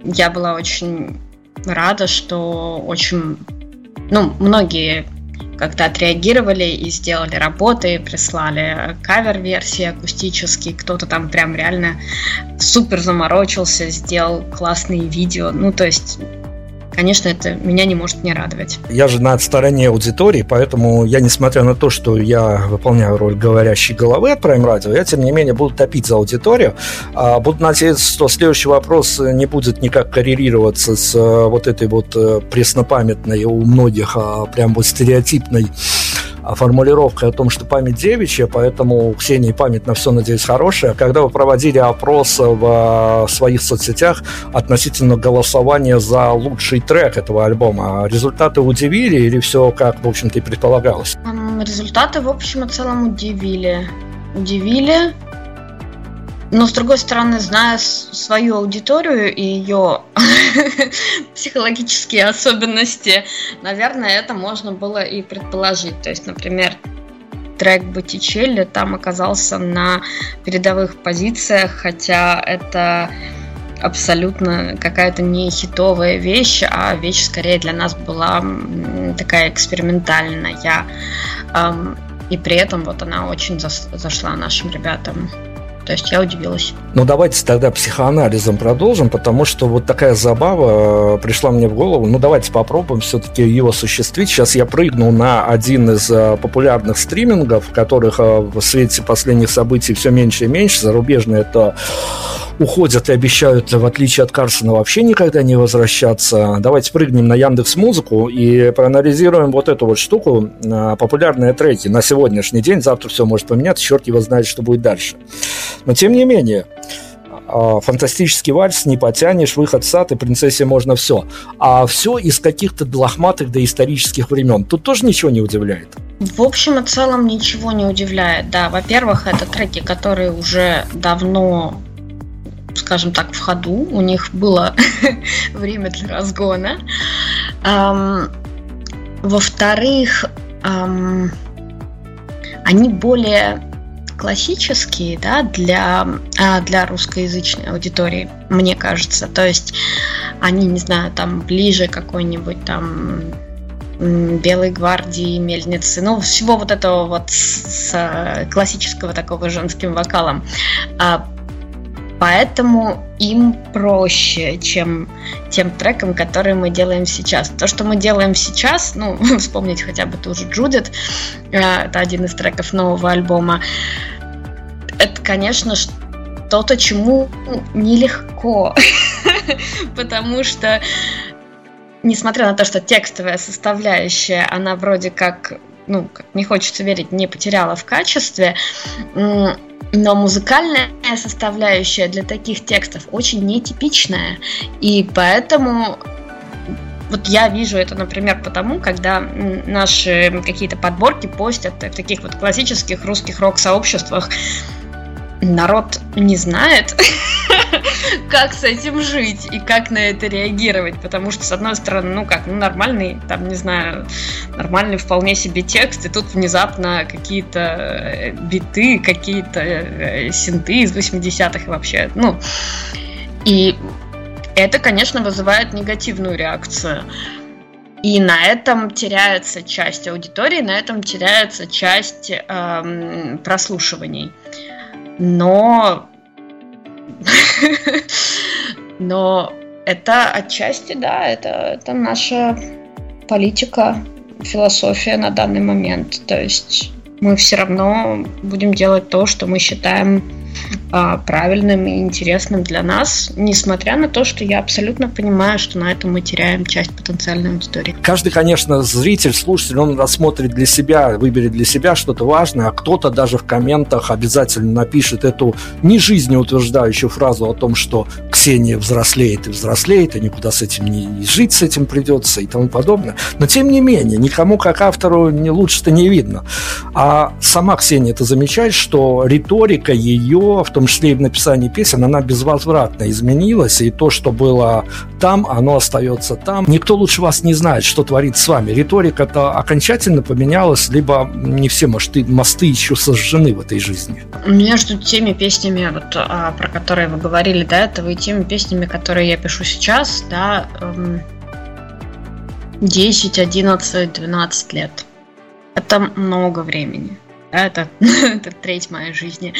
я была очень рада, что очень ну, многие как-то отреагировали и сделали работы, прислали кавер-версии акустические, кто-то там прям реально супер заморочился, сделал классные видео, ну, то есть конечно, это меня не может не радовать. Я же на стороне аудитории, поэтому я, несмотря на то, что я выполняю роль говорящей головы от Prime Radio, я, тем не менее, буду топить за аудиторию. А, буду надеяться, что следующий вопрос не будет никак коррелироваться с э, вот этой вот э, преснопамятной у многих, а, прям вот стереотипной формулировкой о том, что память девичья, поэтому у Ксении память на все, надеюсь, хорошая. Когда вы проводили опрос в своих соцсетях относительно голосования за лучший трек этого альбома, результаты удивили или все как, в общем-то, и предполагалось? Результаты, в общем и целом, удивили. Удивили. Но, с другой стороны, зная свою аудиторию и ее психологические особенности, наверное, это можно было и предположить. То есть, например, трек Боттичелли там оказался на передовых позициях, хотя это абсолютно какая-то не хитовая вещь, а вещь скорее для нас была такая экспериментальная. И при этом вот она очень зашла нашим ребятам. То есть я удивилась. Ну, давайте тогда психоанализом продолжим, потому что вот такая забава э, пришла мне в голову. Ну, давайте попробуем все-таки его осуществить. Сейчас я прыгну на один из э, популярных стримингов, которых э, в свете последних событий все меньше и меньше. Зарубежные это уходят и обещают, в отличие от Карсона, вообще никогда не возвращаться. Давайте прыгнем на Яндекс Музыку и проанализируем вот эту вот штуку. Популярные треки на сегодняшний день. Завтра все может поменяться. Черт его знает, что будет дальше. Но тем не менее, а, фантастический вальс не потянешь, выход в сад и принцессе можно все. А все из каких-то лохматых доисторических времен. Тут тоже ничего не удивляет. В общем и целом ничего не удивляет, да. Во-первых, это треки, которые уже давно скажем так, в ходу. У них было время для разгона. Эм, во-вторых, эм, они более классические да, для, а, для русскоязычной аудитории, мне кажется. То есть они, не знаю, там ближе какой-нибудь там Белой гвардии, мельницы, ну, всего вот этого вот с, с классического такого женским вокалом. А, поэтому им проще, чем тем трекам, которые мы делаем сейчас. То, что мы делаем сейчас, ну, вспомнить хотя бы ту же Джудит, э, это один из треков нового альбома, это, конечно, что-то, чему нелегко. Потому что, несмотря на то, что текстовая составляющая, она вроде как, ну, не хочется верить, не потеряла в качестве, но музыкальная составляющая для таких текстов очень нетипичная. И поэтому вот я вижу это, например, потому, когда наши какие-то подборки постят в таких вот классических русских рок-сообществах народ не знает, как с этим жить и как на это реагировать, потому что, с одной стороны, ну как, ну нормальный, там, не знаю, нормальный вполне себе текст, и тут внезапно какие-то э, биты, какие-то э, синты из 80-х вообще, ну, и это, конечно, вызывает негативную реакцию. И на этом теряется часть аудитории, на этом теряется часть эм, прослушиваний но... но это отчасти, да, это, это наша политика, философия на данный момент. То есть мы все равно будем делать то, что мы считаем правильным и интересным для нас, несмотря на то, что я абсолютно понимаю, что на этом мы теряем часть потенциальной аудитории. Каждый, конечно, зритель, слушатель, он рассмотрит для себя, выберет для себя что-то важное, а кто-то даже в комментах обязательно напишет эту не жизнеутверждающую фразу о том, что Ксения взрослеет и взрослеет, и никуда с этим не жить с этим придется и тому подобное. Но тем не менее, никому как автору не лучше-то не видно. А сама Ксения это замечает, что риторика ее в том числе и в написании песен, она безвозвратно изменилась, и то, что было там, оно остается там. Никто лучше вас не знает, что творит с вами. Риторика-то окончательно поменялась, либо не все мосты, мосты еще сожжены в этой жизни. Между теми песнями, вот, а, про которые вы говорили до этого, и теми песнями, которые я пишу сейчас, да, 10, 11, 12 лет. Это много времени. Это, это треть моей жизни.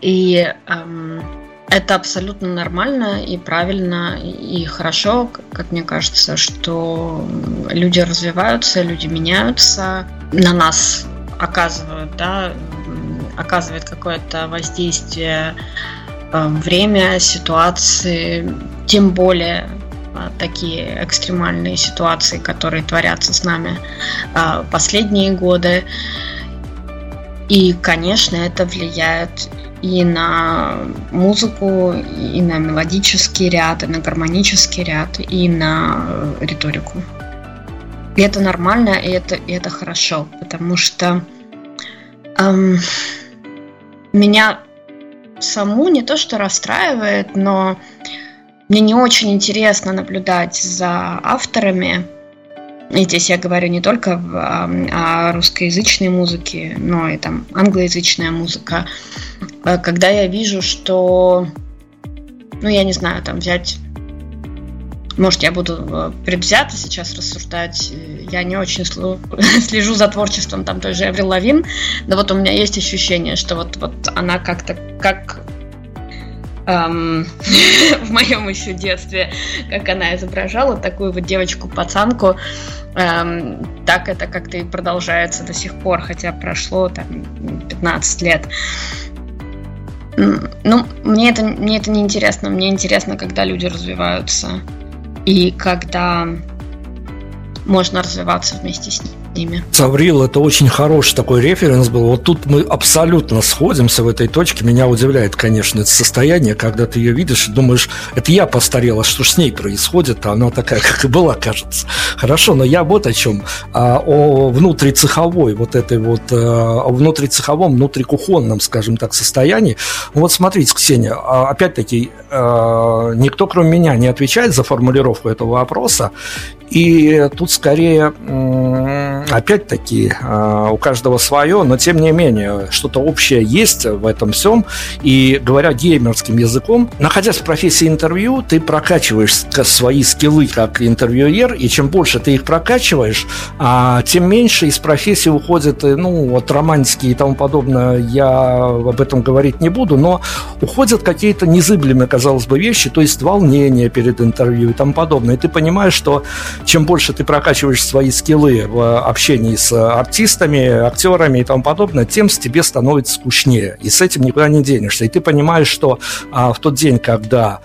И эм, это абсолютно нормально и правильно и хорошо, как мне кажется, что люди развиваются, люди меняются, на нас оказывают, да, оказывает какое-то воздействие э, время, ситуации, тем более такие экстремальные ситуации, которые творятся с нами а, последние годы. И, конечно, это влияет и на музыку, и на мелодический ряд, и на гармонический ряд, и на риторику. И это нормально, и это, и это хорошо, потому что эм, меня саму не то что расстраивает, но мне не очень интересно наблюдать за авторами. И здесь я говорю не только о, русскоязычной музыке, но и там англоязычная музыка. Э, когда я вижу, что, ну я не знаю, там взять может, я буду э, предвзято сейчас рассуждать. Я не очень слежу за творчеством там той же Эврил Лавин, но вот у меня есть ощущение, что вот, вот она как-то как эм, в моем еще детстве, как она изображала такую вот девочку-пацанку, эм, так это как-то и продолжается до сих пор, хотя прошло там 15 лет. Ну, мне это, мне это не интересно. Мне интересно, когда люди развиваются и когда можно развиваться вместе с ними. Саврил, это очень хороший такой референс был. Вот тут мы абсолютно сходимся в этой точке. Меня удивляет, конечно, это состояние, когда ты ее видишь и думаешь, это я постарела, что с ней происходит, а она такая, как и была, кажется. Хорошо, но я вот о чем. А, о внутрицеховой вот этой вот, а, о внутрицеховом, внутрикухонном, скажем так, состоянии. Вот смотрите, Ксения, а, опять-таки, а, никто, кроме меня, не отвечает за формулировку этого вопроса. И тут скорее, опять-таки, а, у каждого свое, но тем не менее, что-то общее есть в этом всем. И говоря геймерским языком, находясь в профессии интервью, ты прокачиваешь свои скиллы как интервьюер, и чем больше ты их прокачиваешь, а, тем меньше из профессии уходит, э, ну, вот романтики и тому подобное, я об этом говорить не буду, но уходят какие-то незыблемые, казалось бы, вещи, то есть волнение перед интервью и тому подобное. И ты понимаешь, что чем больше ты прокачиваешь свои скиллы в общении с артистами, актерами и тому подобное, тем тебе становится скучнее. И с этим никуда не денешься. И ты понимаешь, что а, в тот день, когда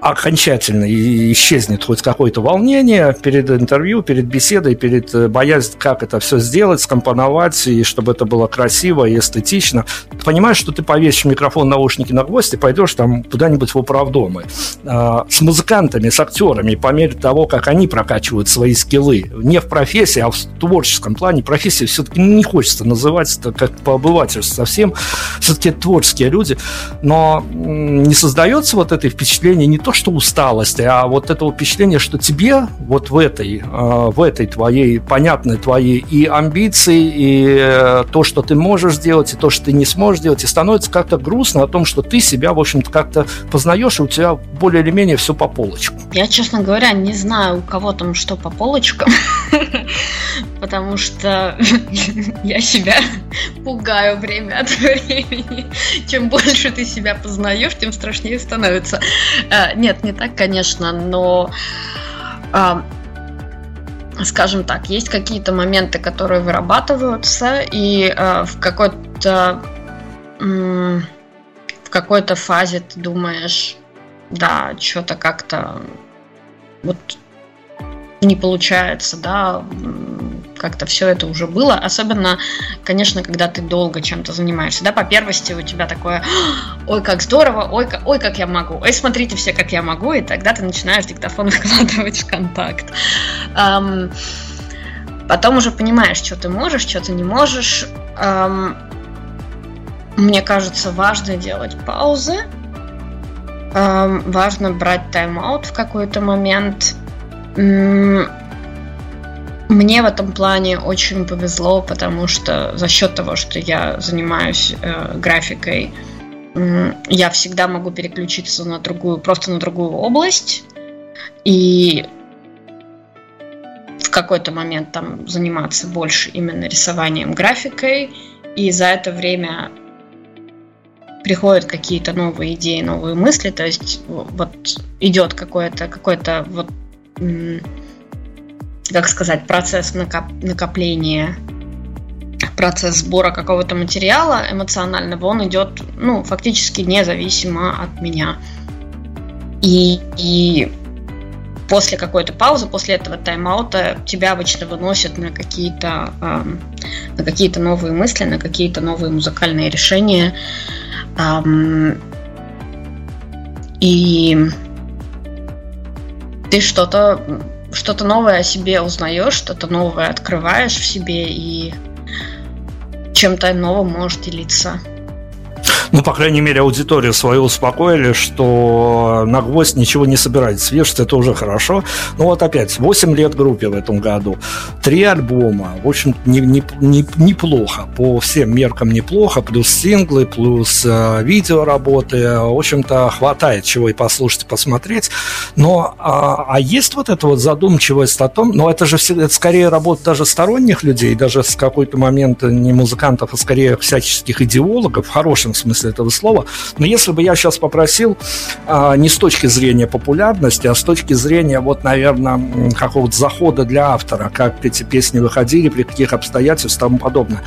окончательно исчезнет хоть какое-то волнение перед интервью, перед беседой, перед э, боязнь, как это все сделать, скомпоновать, и чтобы это было красиво и эстетично. Ты понимаешь, что ты повесишь микрофон, наушники на гвоздь и пойдешь там куда-нибудь в управдомы. А, с музыкантами, с актерами, по мере того, как они прокачивают свои скиллы. Не в профессии, а в творческом плане. Профессии все-таки не хочется называть это как по обывательству совсем. Все-таки творческие люди. Но не создается вот это впечатление не то, что усталость, а вот это впечатление, что тебе вот в этой, а, в этой твоей, понятной твоей и амбиции, и э, то, что ты можешь сделать, и то, что ты не сможешь делать, и становится как-то грустно о том, что ты себя, в общем-то, как-то познаешь, и у тебя более или менее все по полочкам. Я, честно говоря, не знаю, у кого там что по полочкам, потому что я себя пугаю время от времени. Чем больше ты себя познаешь, тем страшнее становится. Э, нет, не так, конечно, но а, скажем так, есть какие-то моменты, которые вырабатываются, и а, в какой-то в какой-то фазе ты думаешь, да, что-то как-то вот не получается, да, как-то все это уже было. Особенно, конечно, когда ты долго чем-то занимаешься. Да, по первости у тебя такое, ой, как здорово, ой, как, ой, как я могу, ой, смотрите все, как я могу, и тогда ты начинаешь диктофон выкладывать в контакт. Um, потом уже понимаешь, что ты можешь, что ты не можешь. Um, мне кажется, важно делать паузы, важно брать тайм-аут в какой-то момент. Мне в этом плане очень повезло, потому что за счет того, что я занимаюсь э, графикой, э, я всегда могу переключиться на другую, просто на другую область. И в какой-то момент там заниматься больше именно рисованием, графикой, и за это время приходят какие-то новые идеи, новые мысли, то есть вот идет какое-то какое-то вот как сказать, процесс накоп- накопления, процесс сбора какого-то материала эмоционального, он идет, ну, фактически независимо от меня. И, и после какой-то паузы, после этого тайм-аута тебя обычно выносят на какие-то эм, на какие-то новые мысли, на какие-то новые музыкальные решения. Эм, и ты что-то что-то новое о себе узнаешь, что-то новое открываешь в себе и чем-то новым можешь делиться ну, по крайней мере, аудиторию свою успокоили, что на гвоздь ничего не собирается. Вешать, это уже хорошо. Ну, вот опять, 8 лет группе в этом году, три альбома, в общем, не, не, не, неплохо, по всем меркам неплохо, плюс синглы, плюс э, видео работы, в общем-то, хватает чего и послушать, и посмотреть. Но, а, а есть вот эта вот задумчивость о том, ну, это же всегда, это скорее работа даже сторонних людей, даже с какой-то момента не музыкантов, а скорее всяческих идеологов, в хорошем смысле смысле этого слова. Но если бы я сейчас попросил а, не с точки зрения популярности, а с точки зрения, вот, наверное, какого-то захода для автора, как эти песни выходили, при каких обстоятельствах и тому подобное.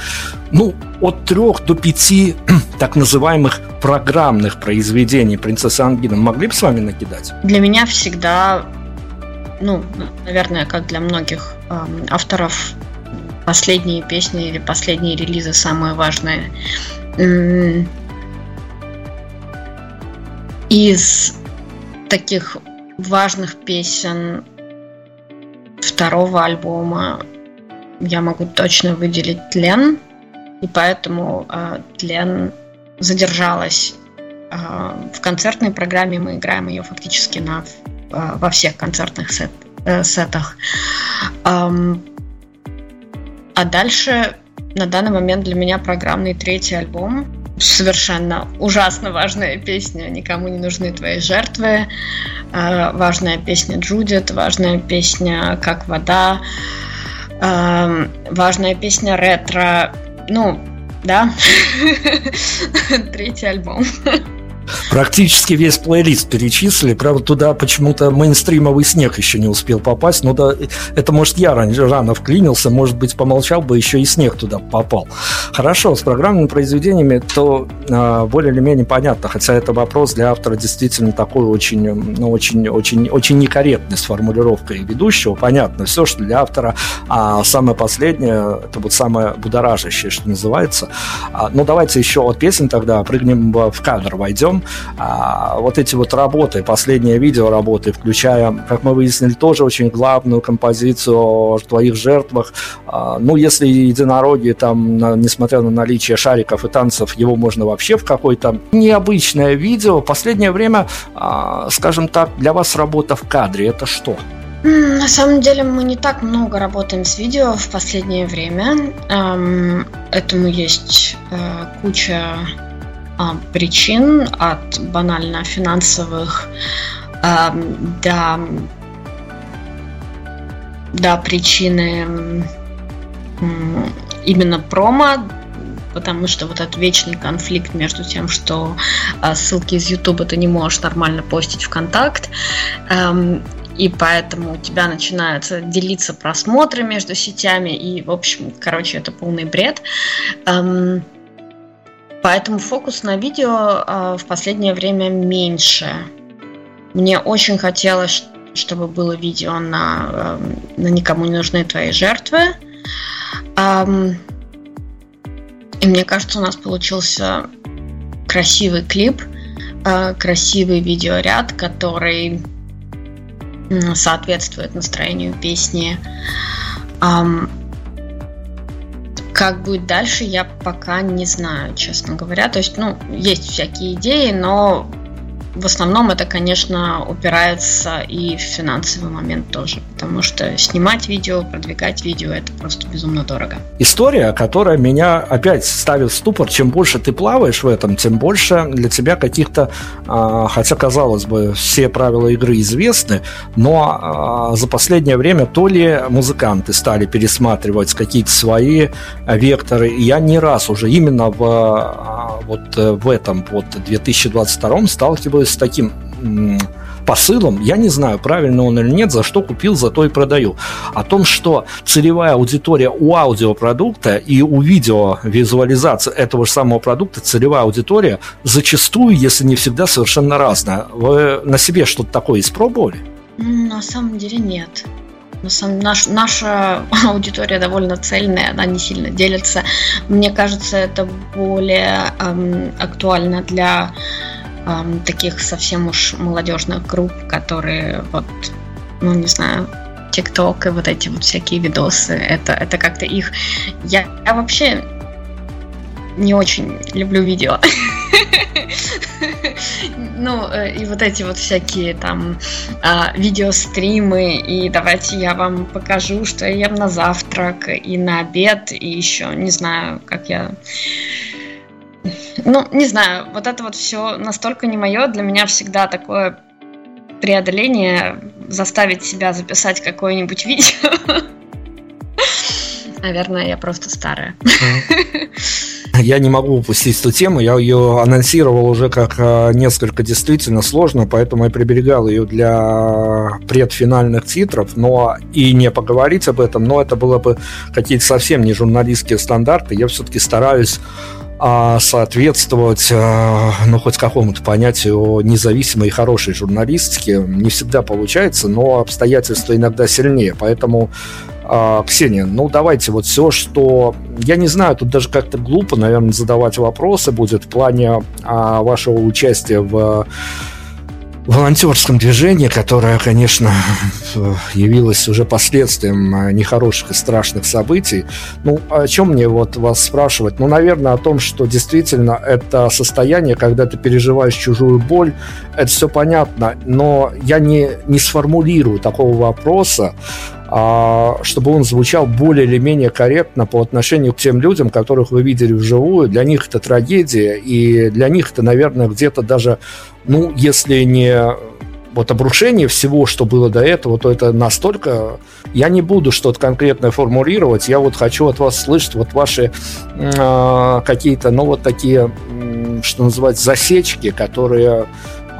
Ну, от трех до пяти так называемых программных произведений «Принцессы Ангина» могли бы с вами накидать? Для меня всегда, ну, наверное, как для многих э, авторов, последние песни или последние релизы самые важные. Из таких важных песен второго альбома я могу точно выделить Тлен, и поэтому э, Тлен задержалась э, в концертной программе. Мы играем ее фактически на, э, во всех концертных сет, э, сетах. Эм, а дальше на данный момент для меня программный третий альбом совершенно ужасно важная песня «Никому не нужны твои жертвы», э, важная песня «Джудит», важная песня «Как вода», э, важная песня «Ретро». Ну, да, третий альбом. Практически весь плейлист перечислили. Правда, туда почему-то мейнстримовый снег еще не успел попасть. Ну да, это может я рано вклинился, может быть, помолчал бы, еще и снег туда попал. Хорошо, с программными произведениями то э, более или менее понятно, хотя это вопрос для автора действительно такой очень, ну, очень, очень, очень некорректный с формулировкой ведущего. Понятно, все, что для автора. А самое последнее, это вот самое будоражащее, что называется. А, ну, давайте еще от песен тогда прыгнем в кадр, войдем а, вот эти вот работы, последние видео работы, включая, как мы выяснили, тоже очень главную композицию о твоих жертвах. А, ну, если единороги, там, на, несмотря на наличие шариков и танцев, его можно вообще в какое-то необычное видео. Последнее время, а, скажем так, для вас работа в кадре это что? На самом деле мы не так много работаем с видео в последнее время. Этому есть э, куча причин, от банально финансовых а, до, до причины именно промо, потому что вот этот вечный конфликт между тем, что а, ссылки из YouTube ты не можешь нормально постить в контакт, эм, и поэтому у тебя начинаются делиться просмотры между сетями, и, в общем, короче, это полный бред. Эм, Поэтому фокус на видео э, в последнее время меньше. Мне очень хотелось, чтобы было видео на, э, на «Никому не нужны твои жертвы». И мне кажется, у нас получился красивый клип, э, красивый видеоряд, который соответствует настроению песни. Как будет дальше, я пока не знаю, честно говоря. То есть, ну, есть всякие идеи, но в основном это, конечно, упирается и в финансовый момент тоже, потому что снимать видео, продвигать видео – это просто безумно дорого. История, которая меня опять ставит в ступор, чем больше ты плаваешь в этом, тем больше для тебя каких-то, а, хотя, казалось бы, все правила игры известны, но а, за последнее время то ли музыканты стали пересматривать какие-то свои векторы, и я не раз уже именно в, а, вот э, в этом вот 2022 сталкиваюсь с таким посылом, я не знаю, правильно он или нет, за что купил, за то и продаю. О том, что целевая аудитория у аудиопродукта и у видеовизуализации этого же самого продукта, целевая аудитория зачастую, если не всегда, совершенно разная. Вы на себе что-то такое испробовали? На самом деле нет. Наш, наша аудитория довольно цельная, она не сильно делится. Мне кажется, это более эм, актуально для эм, таких совсем уж молодежных групп, которые вот, ну не знаю, ТикТок и вот эти вот всякие видосы. Это, это как-то их... Я, я вообще не очень люблю видео. Ну, э, и вот эти вот всякие там а, видеостримы, и давайте я вам покажу, что я ем на завтрак, и на обед, и еще, не знаю, как я... Ну, не знаю, вот это вот все настолько не мое, для меня всегда такое преодоление заставить себя записать какое-нибудь видео. Наверное, я просто старая. Я не могу упустить эту тему, я ее анонсировал уже как э, несколько действительно сложно, поэтому я приберегал ее для предфинальных титров, но и не поговорить об этом, но это было бы какие-то совсем не журналистские стандарты. Я все-таки стараюсь а, соответствовать, а, ну, хоть какому-то понятию независимой и хорошей журналистики. Не всегда получается, но обстоятельства иногда сильнее. Поэтому, а, Ксения, ну, давайте вот все, что... Я не знаю, тут даже как-то глупо, наверное, задавать вопросы будет в плане вашего участия в волонтерском движении, которое, конечно, явилось уже последствием э, нехороших и страшных событий. Ну, о чем мне вот вас спрашивать? Ну, наверное, о том, что действительно это состояние, когда ты переживаешь чужую боль, это все понятно, но я не, не сформулирую такого вопроса, а, чтобы он звучал более или менее корректно по отношению к тем людям, которых вы видели вживую. Для них это трагедия, и для них это, наверное, где-то даже, ну, если не вот обрушение всего, что было до этого, то это настолько... Я не буду что-то конкретное формулировать, я вот хочу от вас слышать вот ваши э, какие-то, ну, вот такие, что называется, засечки, которые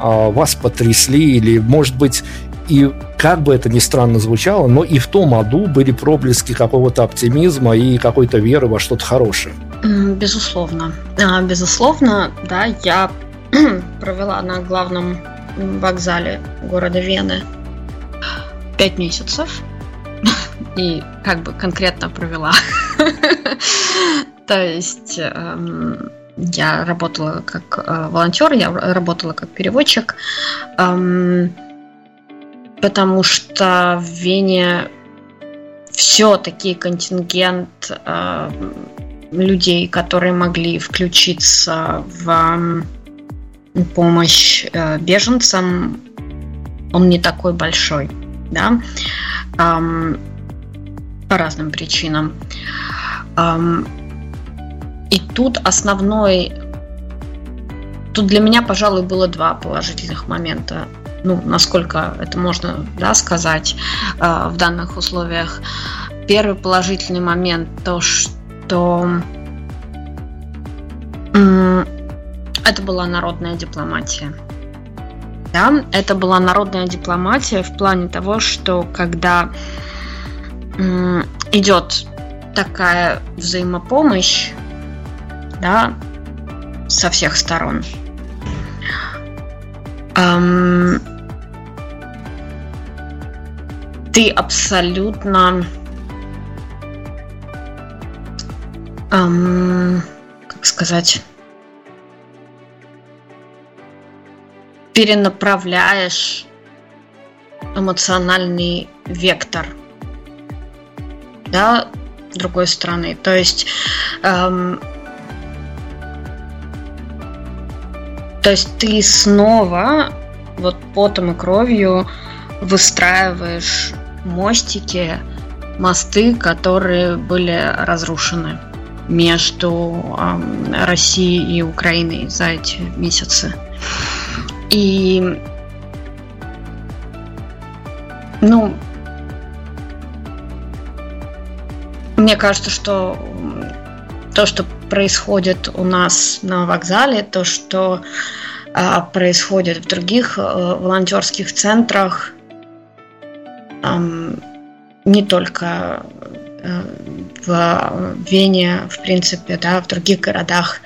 э, вас потрясли, или, может быть, и как бы это ни странно звучало, но и в том аду были проблески какого-то оптимизма и какой-то веры во что-то хорошее. Безусловно. А, безусловно, да, я провела на главном вокзале города Вены пять месяцев. И как бы конкретно провела. То есть эм, я работала как э, волонтер, я работала как переводчик. Эм, потому что в Вене все-таки контингент э, людей, которые могли включиться в помощь э, беженцам, он не такой большой, да, э, по разным причинам. Э, и тут основной, тут для меня, пожалуй, было два положительных момента ну, насколько это можно да, сказать э, в данных условиях. Первый положительный момент то, что э, это была народная дипломатия. Да, это была народная дипломатия в плане того, что когда э, идет такая взаимопомощь, да, со всех сторон, ты абсолютно как сказать перенаправляешь эмоциональный вектор да другой стороны. То есть эм, то есть ты снова вот потом и кровью выстраиваешь мостики, мосты, которые были разрушены между э, Россией и Украиной за эти месяцы. И ну, мне кажется, что то, что происходит у нас на вокзале, то, что э, происходит в других э, волонтерских центрах, не только э, в Вене, в принципе, да, в других городах.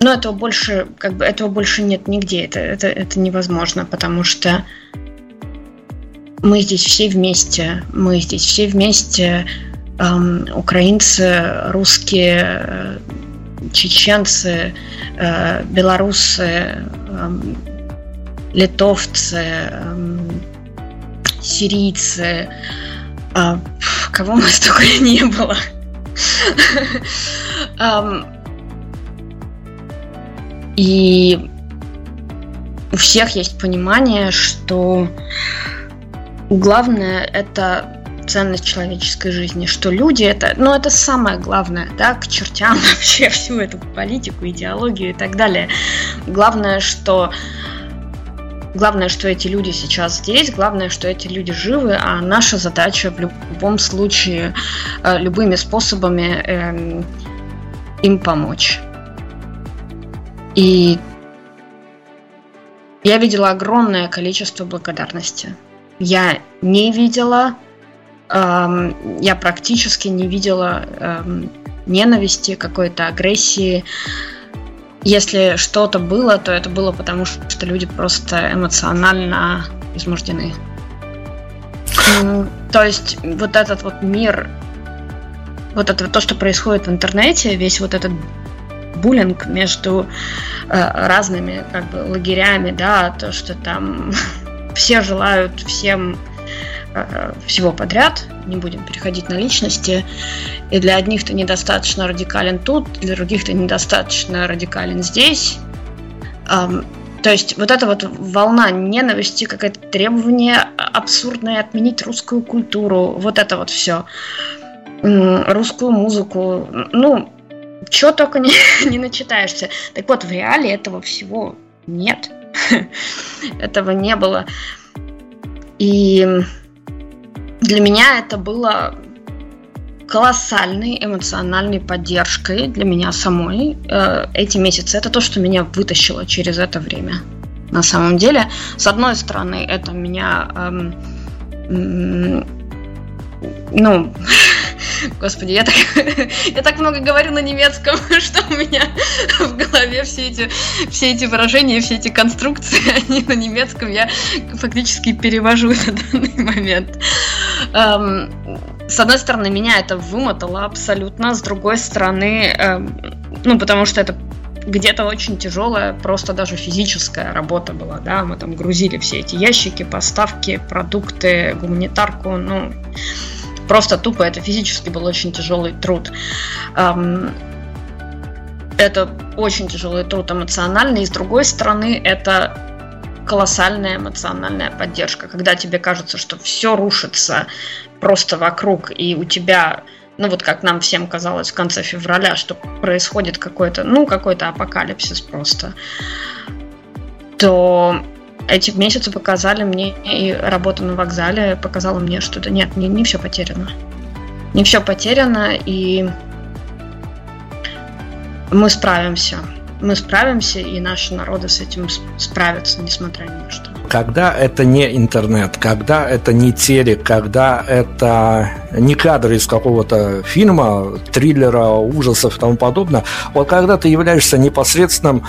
Но этого больше, как бы, этого больше нет нигде. Это, это, это невозможно, потому что мы здесь все вместе, мы здесь все вместе, украинцы, русские, э, чеченцы, э, белорусы, литовцы, сирийцы, э, кого мы столько не было. И у всех есть понимание, что главное это ценность человеческой жизни, что люди это, ну это самое главное, да, к чертям вообще всю эту политику, идеологию и так далее. Главное, что Главное, что эти люди сейчас здесь, главное, что эти люди живы, а наша задача в любом случае э, любыми способами э, им помочь. И я видела огромное количество благодарности. Я не видела, эм, я практически не видела эм, ненависти, какой-то агрессии. Если что-то было, то это было потому, что люди просто эмоционально измождены. То есть вот этот вот мир, вот это то, что происходит в интернете, весь вот этот буллинг между э, разными как бы лагерями, да, то, что там все желают всем всего подряд, не будем переходить на личности, и для одних ты недостаточно радикален тут, для других ты недостаточно радикален здесь. То есть вот эта вот волна ненависти, какое-то требование абсурдное отменить русскую культуру, вот это вот все, русскую музыку, ну, что только не, не начитаешься. Так вот, в реале этого всего нет. этого не было. И для меня это было колоссальной эмоциональной поддержкой для меня самой э, эти месяцы. Это то, что меня вытащило через это время. На самом деле, с одной стороны, это меня эм, ну, Господи, я так, я так много говорю на немецком, что у меня в голове все эти, все эти выражения, все эти конструкции, они на немецком я фактически перевожу на данный момент. Эм, с одной стороны, меня это вымотало абсолютно, с другой стороны, эм, ну, потому что это где-то очень тяжелая, просто даже физическая работа была, да, мы там грузили все эти ящики, поставки, продукты, гуманитарку, ну, Просто тупо это физически был очень тяжелый труд. Это очень тяжелый труд эмоциональный. И с другой стороны, это колоссальная эмоциональная поддержка, когда тебе кажется, что все рушится просто вокруг, и у тебя, ну вот как нам всем казалось в конце февраля, что происходит какой-то, ну какой-то апокалипсис просто, то эти месяцы показали мне, и работа на вокзале показала мне, что да нет, не, не все потеряно. Не все потеряно, и мы справимся. Мы справимся, и наши народы с этим справятся, несмотря ни на что. Когда это не интернет, когда это не телек, когда это не кадры из какого-то фильма, триллера, ужасов и тому подобное, вот когда ты являешься непосредственным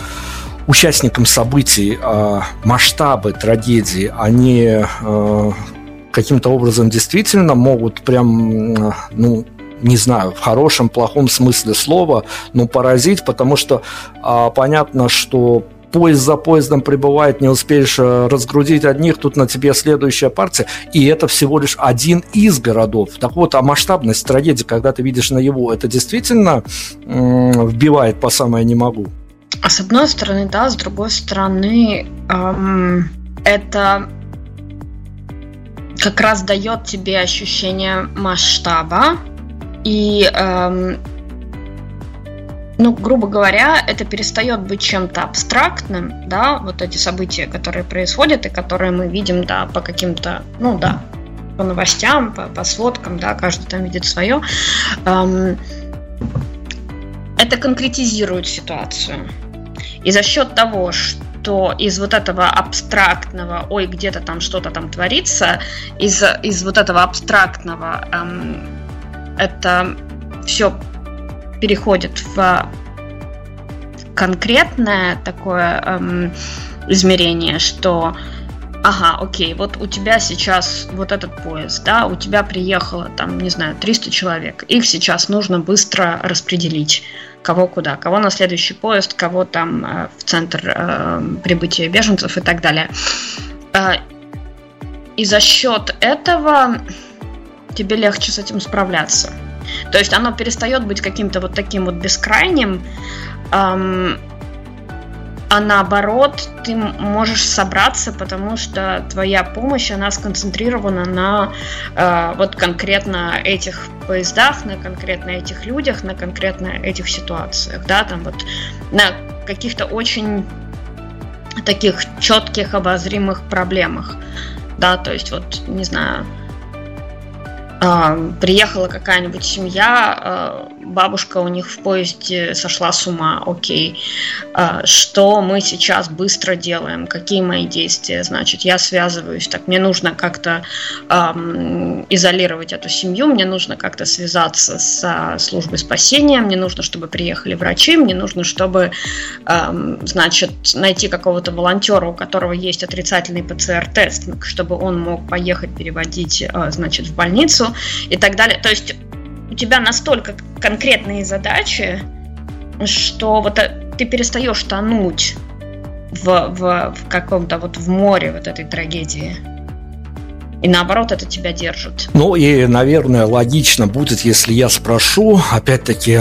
участникам событий э, масштабы трагедии, они э, каким-то образом действительно могут прям, ну, не знаю, в хорошем, плохом смысле слова, но поразить, потому что э, понятно, что поезд за поездом прибывает, не успеешь разгрузить одних, тут на тебе следующая партия, и это всего лишь один из городов. Так вот, а масштабность трагедии, когда ты видишь на его, это действительно м- вбивает по самое не могу. А с одной стороны, да, с другой стороны, эм, это как раз дает тебе ощущение масштаба и эм, ну, грубо говоря, это перестает быть чем-то абстрактным, да, вот эти события, которые происходят и которые мы видим, да, по каким-то, ну, да, по новостям, по, по сводкам, да, каждый там видит свое. Эм, это конкретизирует ситуацию. И за счет того, что из вот этого абстрактного, ой, где-то там что-то там творится, из, из вот этого абстрактного эм, это все переходит в конкретное такое эм, измерение, что ага, окей, вот у тебя сейчас вот этот поезд, да, у тебя приехало там, не знаю, 300 человек, их сейчас нужно быстро распределить кого куда, кого на следующий поезд, кого там э, в центр э, прибытия беженцев и так далее. Э, и за счет этого тебе легче с этим справляться. То есть оно перестает быть каким-то вот таким вот бескрайним, эм, а наоборот, ты можешь собраться, потому что твоя помощь, она сконцентрирована на э, вот конкретно этих поездах, на конкретно этих людях, на конкретно этих ситуациях, да, там вот на каких-то очень таких четких, обозримых проблемах, да, то есть вот, не знаю, приехала какая-нибудь семья, а, бабушка у них в поезде сошла с ума, окей, а, что мы сейчас быстро делаем, какие мои действия, значит, я связываюсь, так, мне нужно как-то эм, изолировать эту семью, мне нужно как-то связаться с службой спасения, мне нужно, чтобы приехали врачи, мне нужно, чтобы, эм, значит, найти какого-то волонтера, у которого есть отрицательный ПЦР-тест, чтобы он мог поехать переводить, э, значит, в больницу, и так далее. То есть у тебя настолько конкретные задачи, что вот э, ты перестаешь тонуть в, в, в каком-то вот в море вот этой трагедии. И наоборот, это тебя держит. Ну и, наверное, логично будет, если я спрошу, опять-таки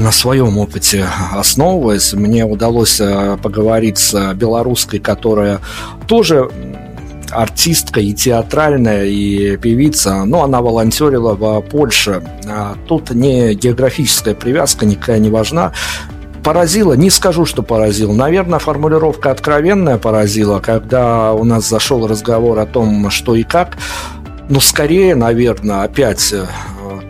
на своем опыте основываясь, мне удалось э, поговорить с белорусской, которая тоже артистка и театральная, и певица, но она волонтерила в Польше. А тут не географическая привязка никакая не важна. Поразило, не скажу, что поразило. Наверное, формулировка откровенная поразила, когда у нас зашел разговор о том, что и как. Но скорее, наверное, опять э,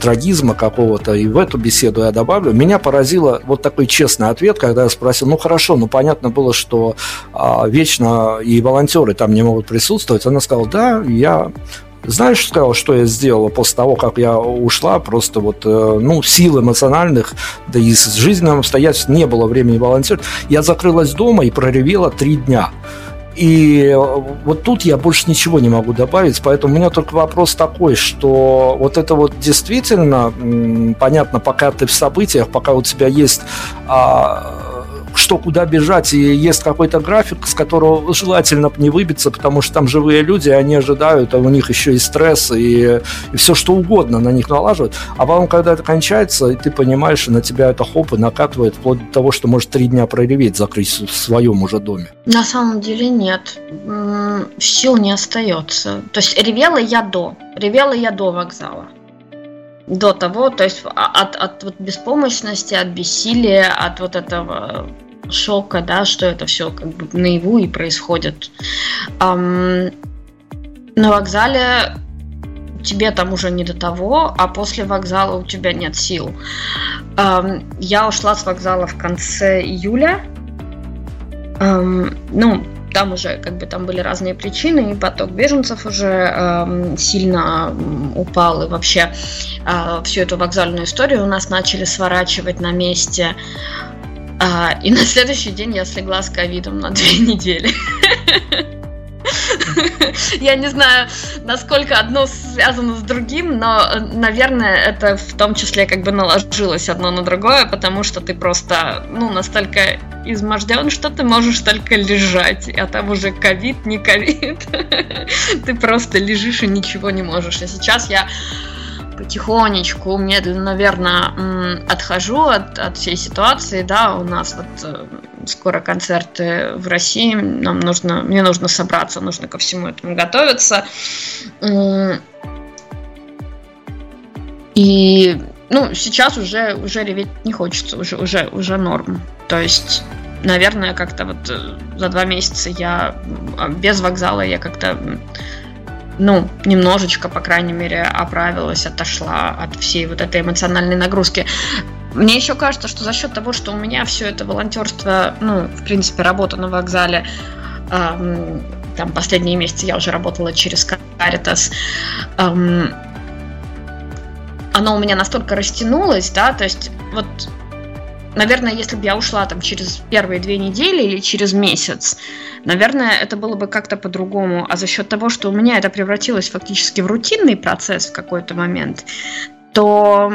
трагизма какого-то, и в эту беседу я добавлю. Меня поразило вот такой честный ответ, когда я спросил, ну хорошо, ну понятно было, что а, вечно и волонтеры там не могут присутствовать. Она сказала, да, я знаешь, сказал, что я сделала после того, как я ушла? Просто вот, э, ну, сил эмоциональных, да и с жизненным обстоятельств не было времени волонтерить. Я закрылась дома и проревела три дня. И э, вот тут я больше ничего не могу добавить, поэтому у меня только вопрос такой, что вот это вот действительно, понятно, пока ты в событиях, пока у тебя есть а, что куда бежать, и есть какой-то график, с которого желательно не выбиться, потому что там живые люди, они ожидают, а у них еще и стресс, и, и все что угодно на них налаживают. А потом, когда это кончается, и ты понимаешь, на тебя это хоп и накатывает, вплоть до того, что может три дня прореветь, закрыть в своем уже доме. На самом деле нет. Сил не остается. То есть ревела я до. Ревела я до вокзала до того, то есть от, от вот беспомощности, от бессилия, от вот этого шока, да, что это все как бы наяву и происходит. Эм, на вокзале тебе там уже не до того, а после вокзала у тебя нет сил. Эм, я ушла с вокзала в конце июля. Эм, ну, там уже как бы там были разные причины, и поток беженцев уже э, сильно упал, и вообще э, всю эту вокзальную историю у нас начали сворачивать на месте. Э, и на следующий день я слегла с ковидом на две недели. Я не знаю, насколько одно связано с другим, но, наверное, это в том числе как бы наложилось одно на другое, потому что ты просто, ну, настолько изможден, что ты можешь только лежать, а там уже ковид, не ковид. Ты просто лежишь и ничего не можешь. А сейчас я потихонечку, медленно, наверное, отхожу от, от всей ситуации, да, у нас вот э, скоро концерты в России, нам нужно, мне нужно собраться, нужно ко всему этому готовиться. И ну, сейчас уже, уже реветь не хочется, уже, уже, уже норм. То есть, наверное, как-то вот э, за два месяца я без вокзала я как-то ну, немножечко, по крайней мере, оправилась, отошла от всей вот этой эмоциональной нагрузки. Мне еще кажется, что за счет того, что у меня все это волонтерство, ну, в принципе, работа на вокзале, эм, там последние месяцы я уже работала через Caritas, эм, оно у меня настолько растянулось, да, то есть вот наверное, если бы я ушла там через первые две недели или через месяц, наверное, это было бы как-то по-другому. А за счет того, что у меня это превратилось фактически в рутинный процесс в какой-то момент, то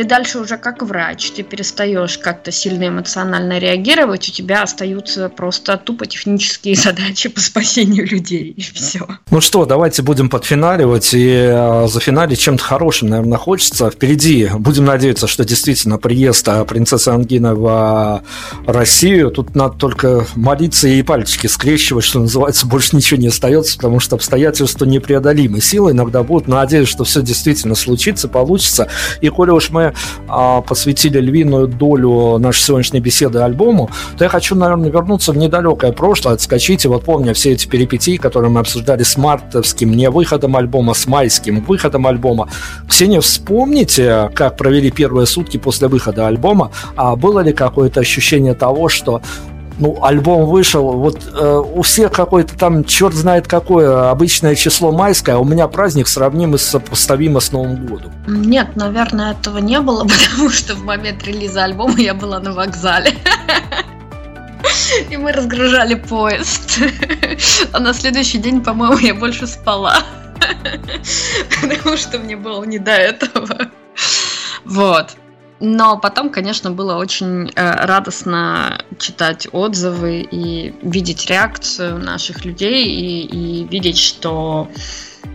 ты дальше уже как врач, ты перестаешь как-то сильно эмоционально реагировать, у тебя остаются просто тупо технические задачи по спасению людей, и все. Ну что, давайте будем подфиналивать, и э, за финале чем-то хорошим, наверное, хочется. Впереди, будем надеяться, что действительно приезд а, принцессы Ангины в Россию, тут надо только молиться и пальчики скрещивать, что называется, больше ничего не остается, потому что обстоятельства непреодолимы. Силы иногда будут, надеюсь, что все действительно случится, получится. И коли уж мы а, посвятили львиную долю нашей сегодняшней беседы альбому, то я хочу, наверное, вернуться в недалекое прошлое, отскочить, и вот помня все эти перипетии, которые мы обсуждали с мартовским не выходом альбома, с майским выходом альбома. Ксения, вспомните, как провели первые сутки после выхода альбома, а было ли какое-то ощущение того, что ну, альбом вышел, вот э, у всех какой-то там, черт знает какое, обычное число майское, а у меня праздник сравнимый сопоставимо с Новым годом. Нет, наверное, этого не было, потому что в момент релиза альбома я была на вокзале. И мы разгружали поезд. А на следующий день, по-моему, я больше спала. Потому что мне было не до этого. Вот. Но потом, конечно, было очень э, радостно читать отзывы и видеть реакцию наших людей и, и видеть, что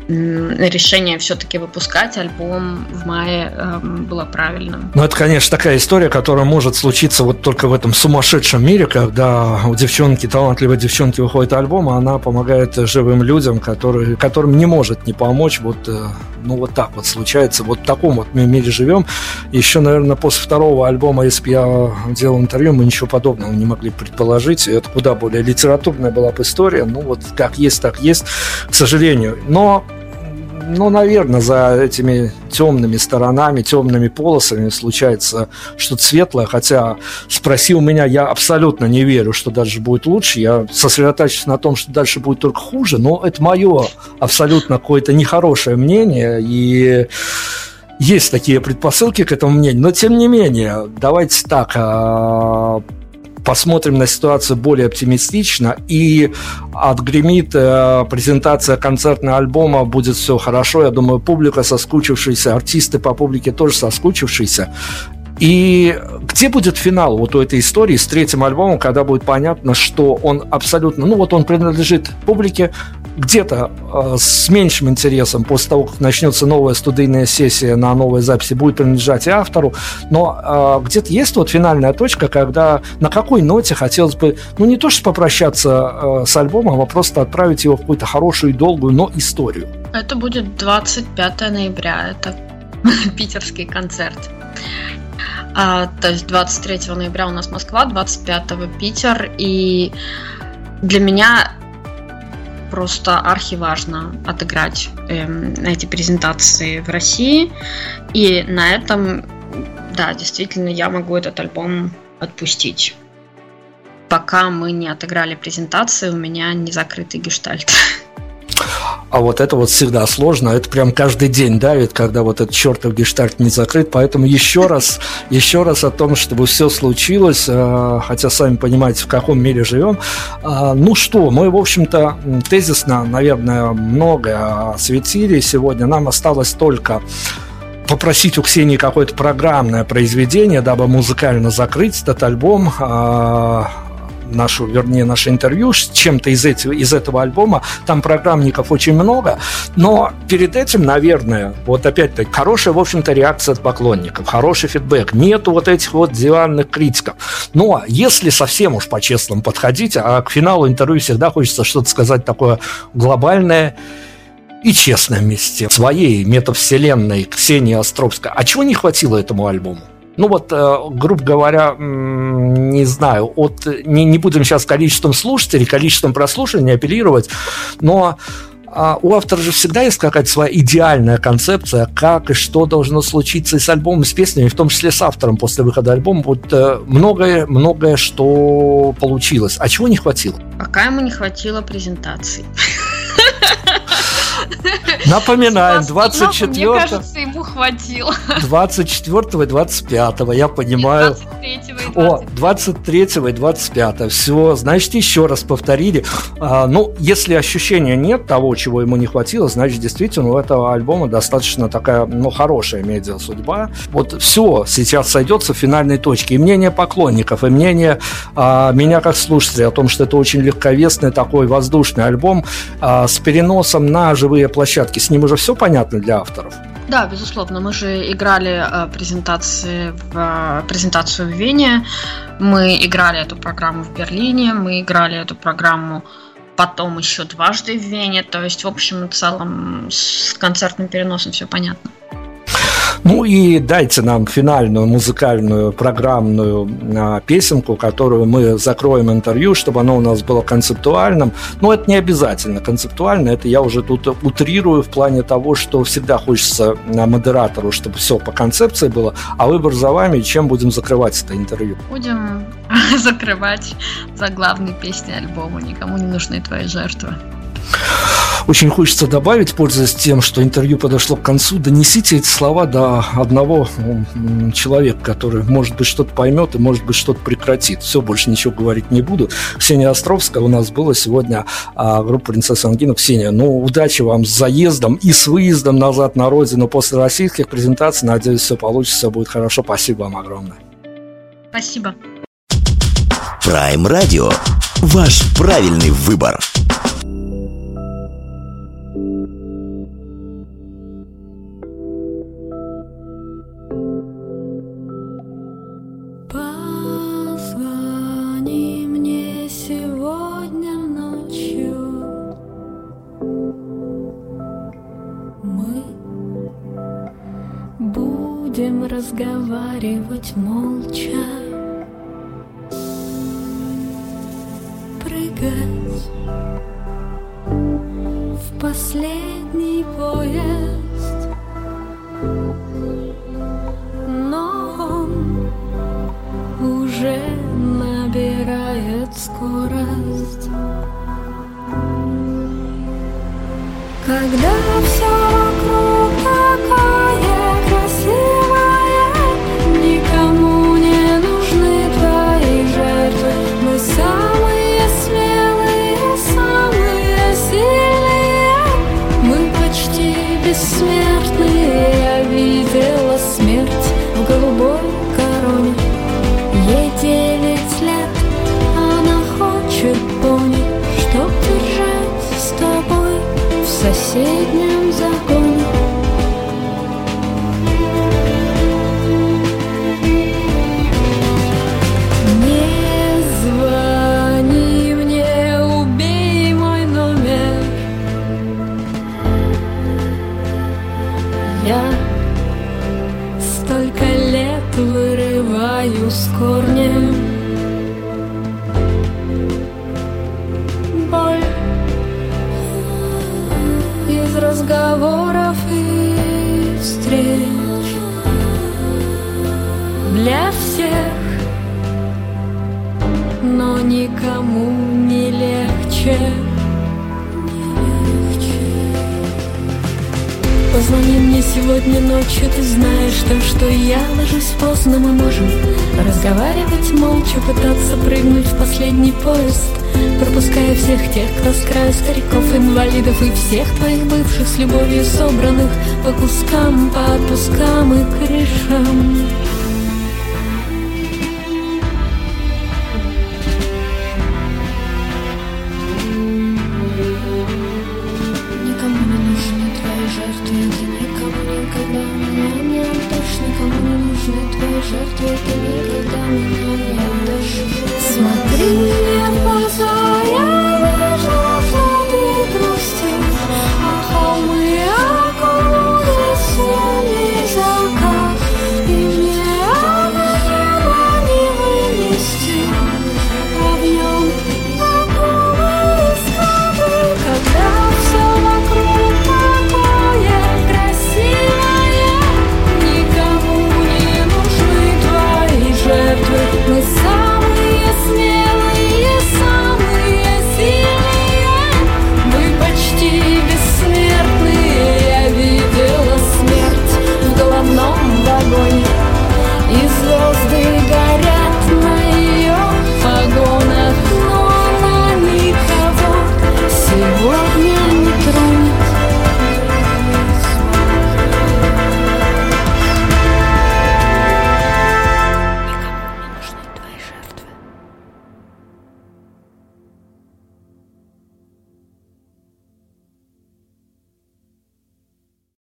решение все-таки выпускать альбом в мае э, было правильным. Ну, это, конечно, такая история, которая может случиться вот только в этом сумасшедшем мире, когда у девчонки, талантливой девчонки выходит альбом, а она помогает живым людям, которые, которым не может не помочь. Вот, э, ну, вот так вот случается. Вот в таком вот мире живем. Еще, наверное, после второго альбома, если бы я делал интервью, мы ничего подобного не могли предположить. Это куда более литературная была бы история. Ну, вот как есть, так есть, к сожалению. Но ну, наверное, за этими темными сторонами, темными полосами случается что-то светлое, хотя спроси у меня, я абсолютно не верю, что дальше будет лучше, я сосредотачиваюсь на том, что дальше будет только хуже, но это мое абсолютно какое-то нехорошее мнение, и есть такие предпосылки к этому мнению, но тем не менее, давайте так, а, посмотрим на ситуацию более оптимистично и отгремит э, презентация концертного альбома, будет все хорошо. Я думаю, публика соскучившаяся, артисты по публике тоже соскучившиеся. И где будет финал вот у этой истории с третьим альбомом, когда будет понятно, что он абсолютно, ну вот он принадлежит публике, где-то э, с меньшим интересом после того, как начнется новая студийная сессия на новой записи, будет принадлежать и автору, но э, где-то есть вот финальная точка, когда на какой ноте хотелось бы, ну не то что попрощаться э, с альбомом, а просто отправить его в какую-то хорошую и долгую, но историю. Это будет 25 ноября, это питерский концерт. А, то есть 23 ноября у нас Москва, 25 Питер, и для меня просто архиважно отыграть эм, эти презентации в России. И на этом, да, действительно, я могу этот альбом отпустить. Пока мы не отыграли презентации, у меня не закрытый гештальт. А вот это вот всегда сложно, это прям каждый день давит, когда вот этот чертов гештальт не закрыт. Поэтому еще раз, еще раз о том, чтобы все случилось, э, хотя сами понимаете, в каком мире живем. А, ну что, мы, в общем-то, тезисно, наверное, многое осветили сегодня. Нам осталось только попросить у Ксении какое-то программное произведение, дабы музыкально закрыть этот альбом а, нашу, вернее, наше интервью с чем-то из, этого, из этого альбома. Там программников очень много, но перед этим, наверное, вот опять-таки, хорошая, в общем-то, реакция от поклонников, хороший фидбэк. Нету вот этих вот диванных критиков. Но если совсем уж по-честному подходить, а к финалу интервью всегда хочется что-то сказать такое глобальное, и честное вместе своей метавселенной Ксении Островской. А чего не хватило этому альбому? Ну вот, э, грубо говоря, не знаю, от, не, не будем сейчас количеством слушателей, количеством прослушиваний апеллировать, но а у автора же всегда есть какая-то своя идеальная концепция, как и что должно случиться и с альбомом, и с песнями, в том числе с автором после выхода альбома. Вот э, многое, многое, что получилось. А чего не хватило? Пока ему не хватило презентации. Напоминаем, 24 Мне кажется, ему хватило. 24 и 25 я понимаю. И 23 и О, 23 и 25 все, значит, еще раз повторили. А, ну, если ощущения нет того, чего ему не хватило, значит, действительно, у этого альбома достаточно такая, ну, хорошая медиа-судьба. Вот все сейчас сойдется в финальной точке. И мнение поклонников, и мнение а, меня как слушателя о том, что это очень легковесный такой воздушный альбом а, с переносом на живые площадки. С ним уже все понятно для авторов. Да, безусловно, мы же играли э, презентации в, э, презентацию в Вене, мы играли эту программу в Берлине, мы играли эту программу потом еще дважды в Вене, то есть в общем и целом с концертным переносом все понятно. Ну и дайте нам финальную музыкальную программную а, песенку, которую мы закроем интервью, чтобы оно у нас было концептуальным. Но это не обязательно концептуально, это я уже тут утрирую в плане того, что всегда хочется а, модератору, чтобы все по концепции было, а выбор за вами, чем будем закрывать это интервью. Будем закрывать за главной песней альбома «Никому не нужны твои жертвы». Очень хочется добавить, пользуясь тем, что интервью подошло к концу, донесите эти слова до одного человека, который, может быть, что-то поймет и, может быть, что-то прекратит. Все, больше ничего говорить не буду. Ксения Островская у нас была сегодня, а, группа «Принцесса Ангина». Ксения, ну, удачи вам с заездом и с выездом назад на родину после российских презентаций. Надеюсь, все получится, все будет хорошо. Спасибо вам огромное. Спасибо. Prime Radio. Ваш правильный выбор. Будем разговаривать молча. Прыгать в последний поезд. Но он уже набирает скорость. Когда все в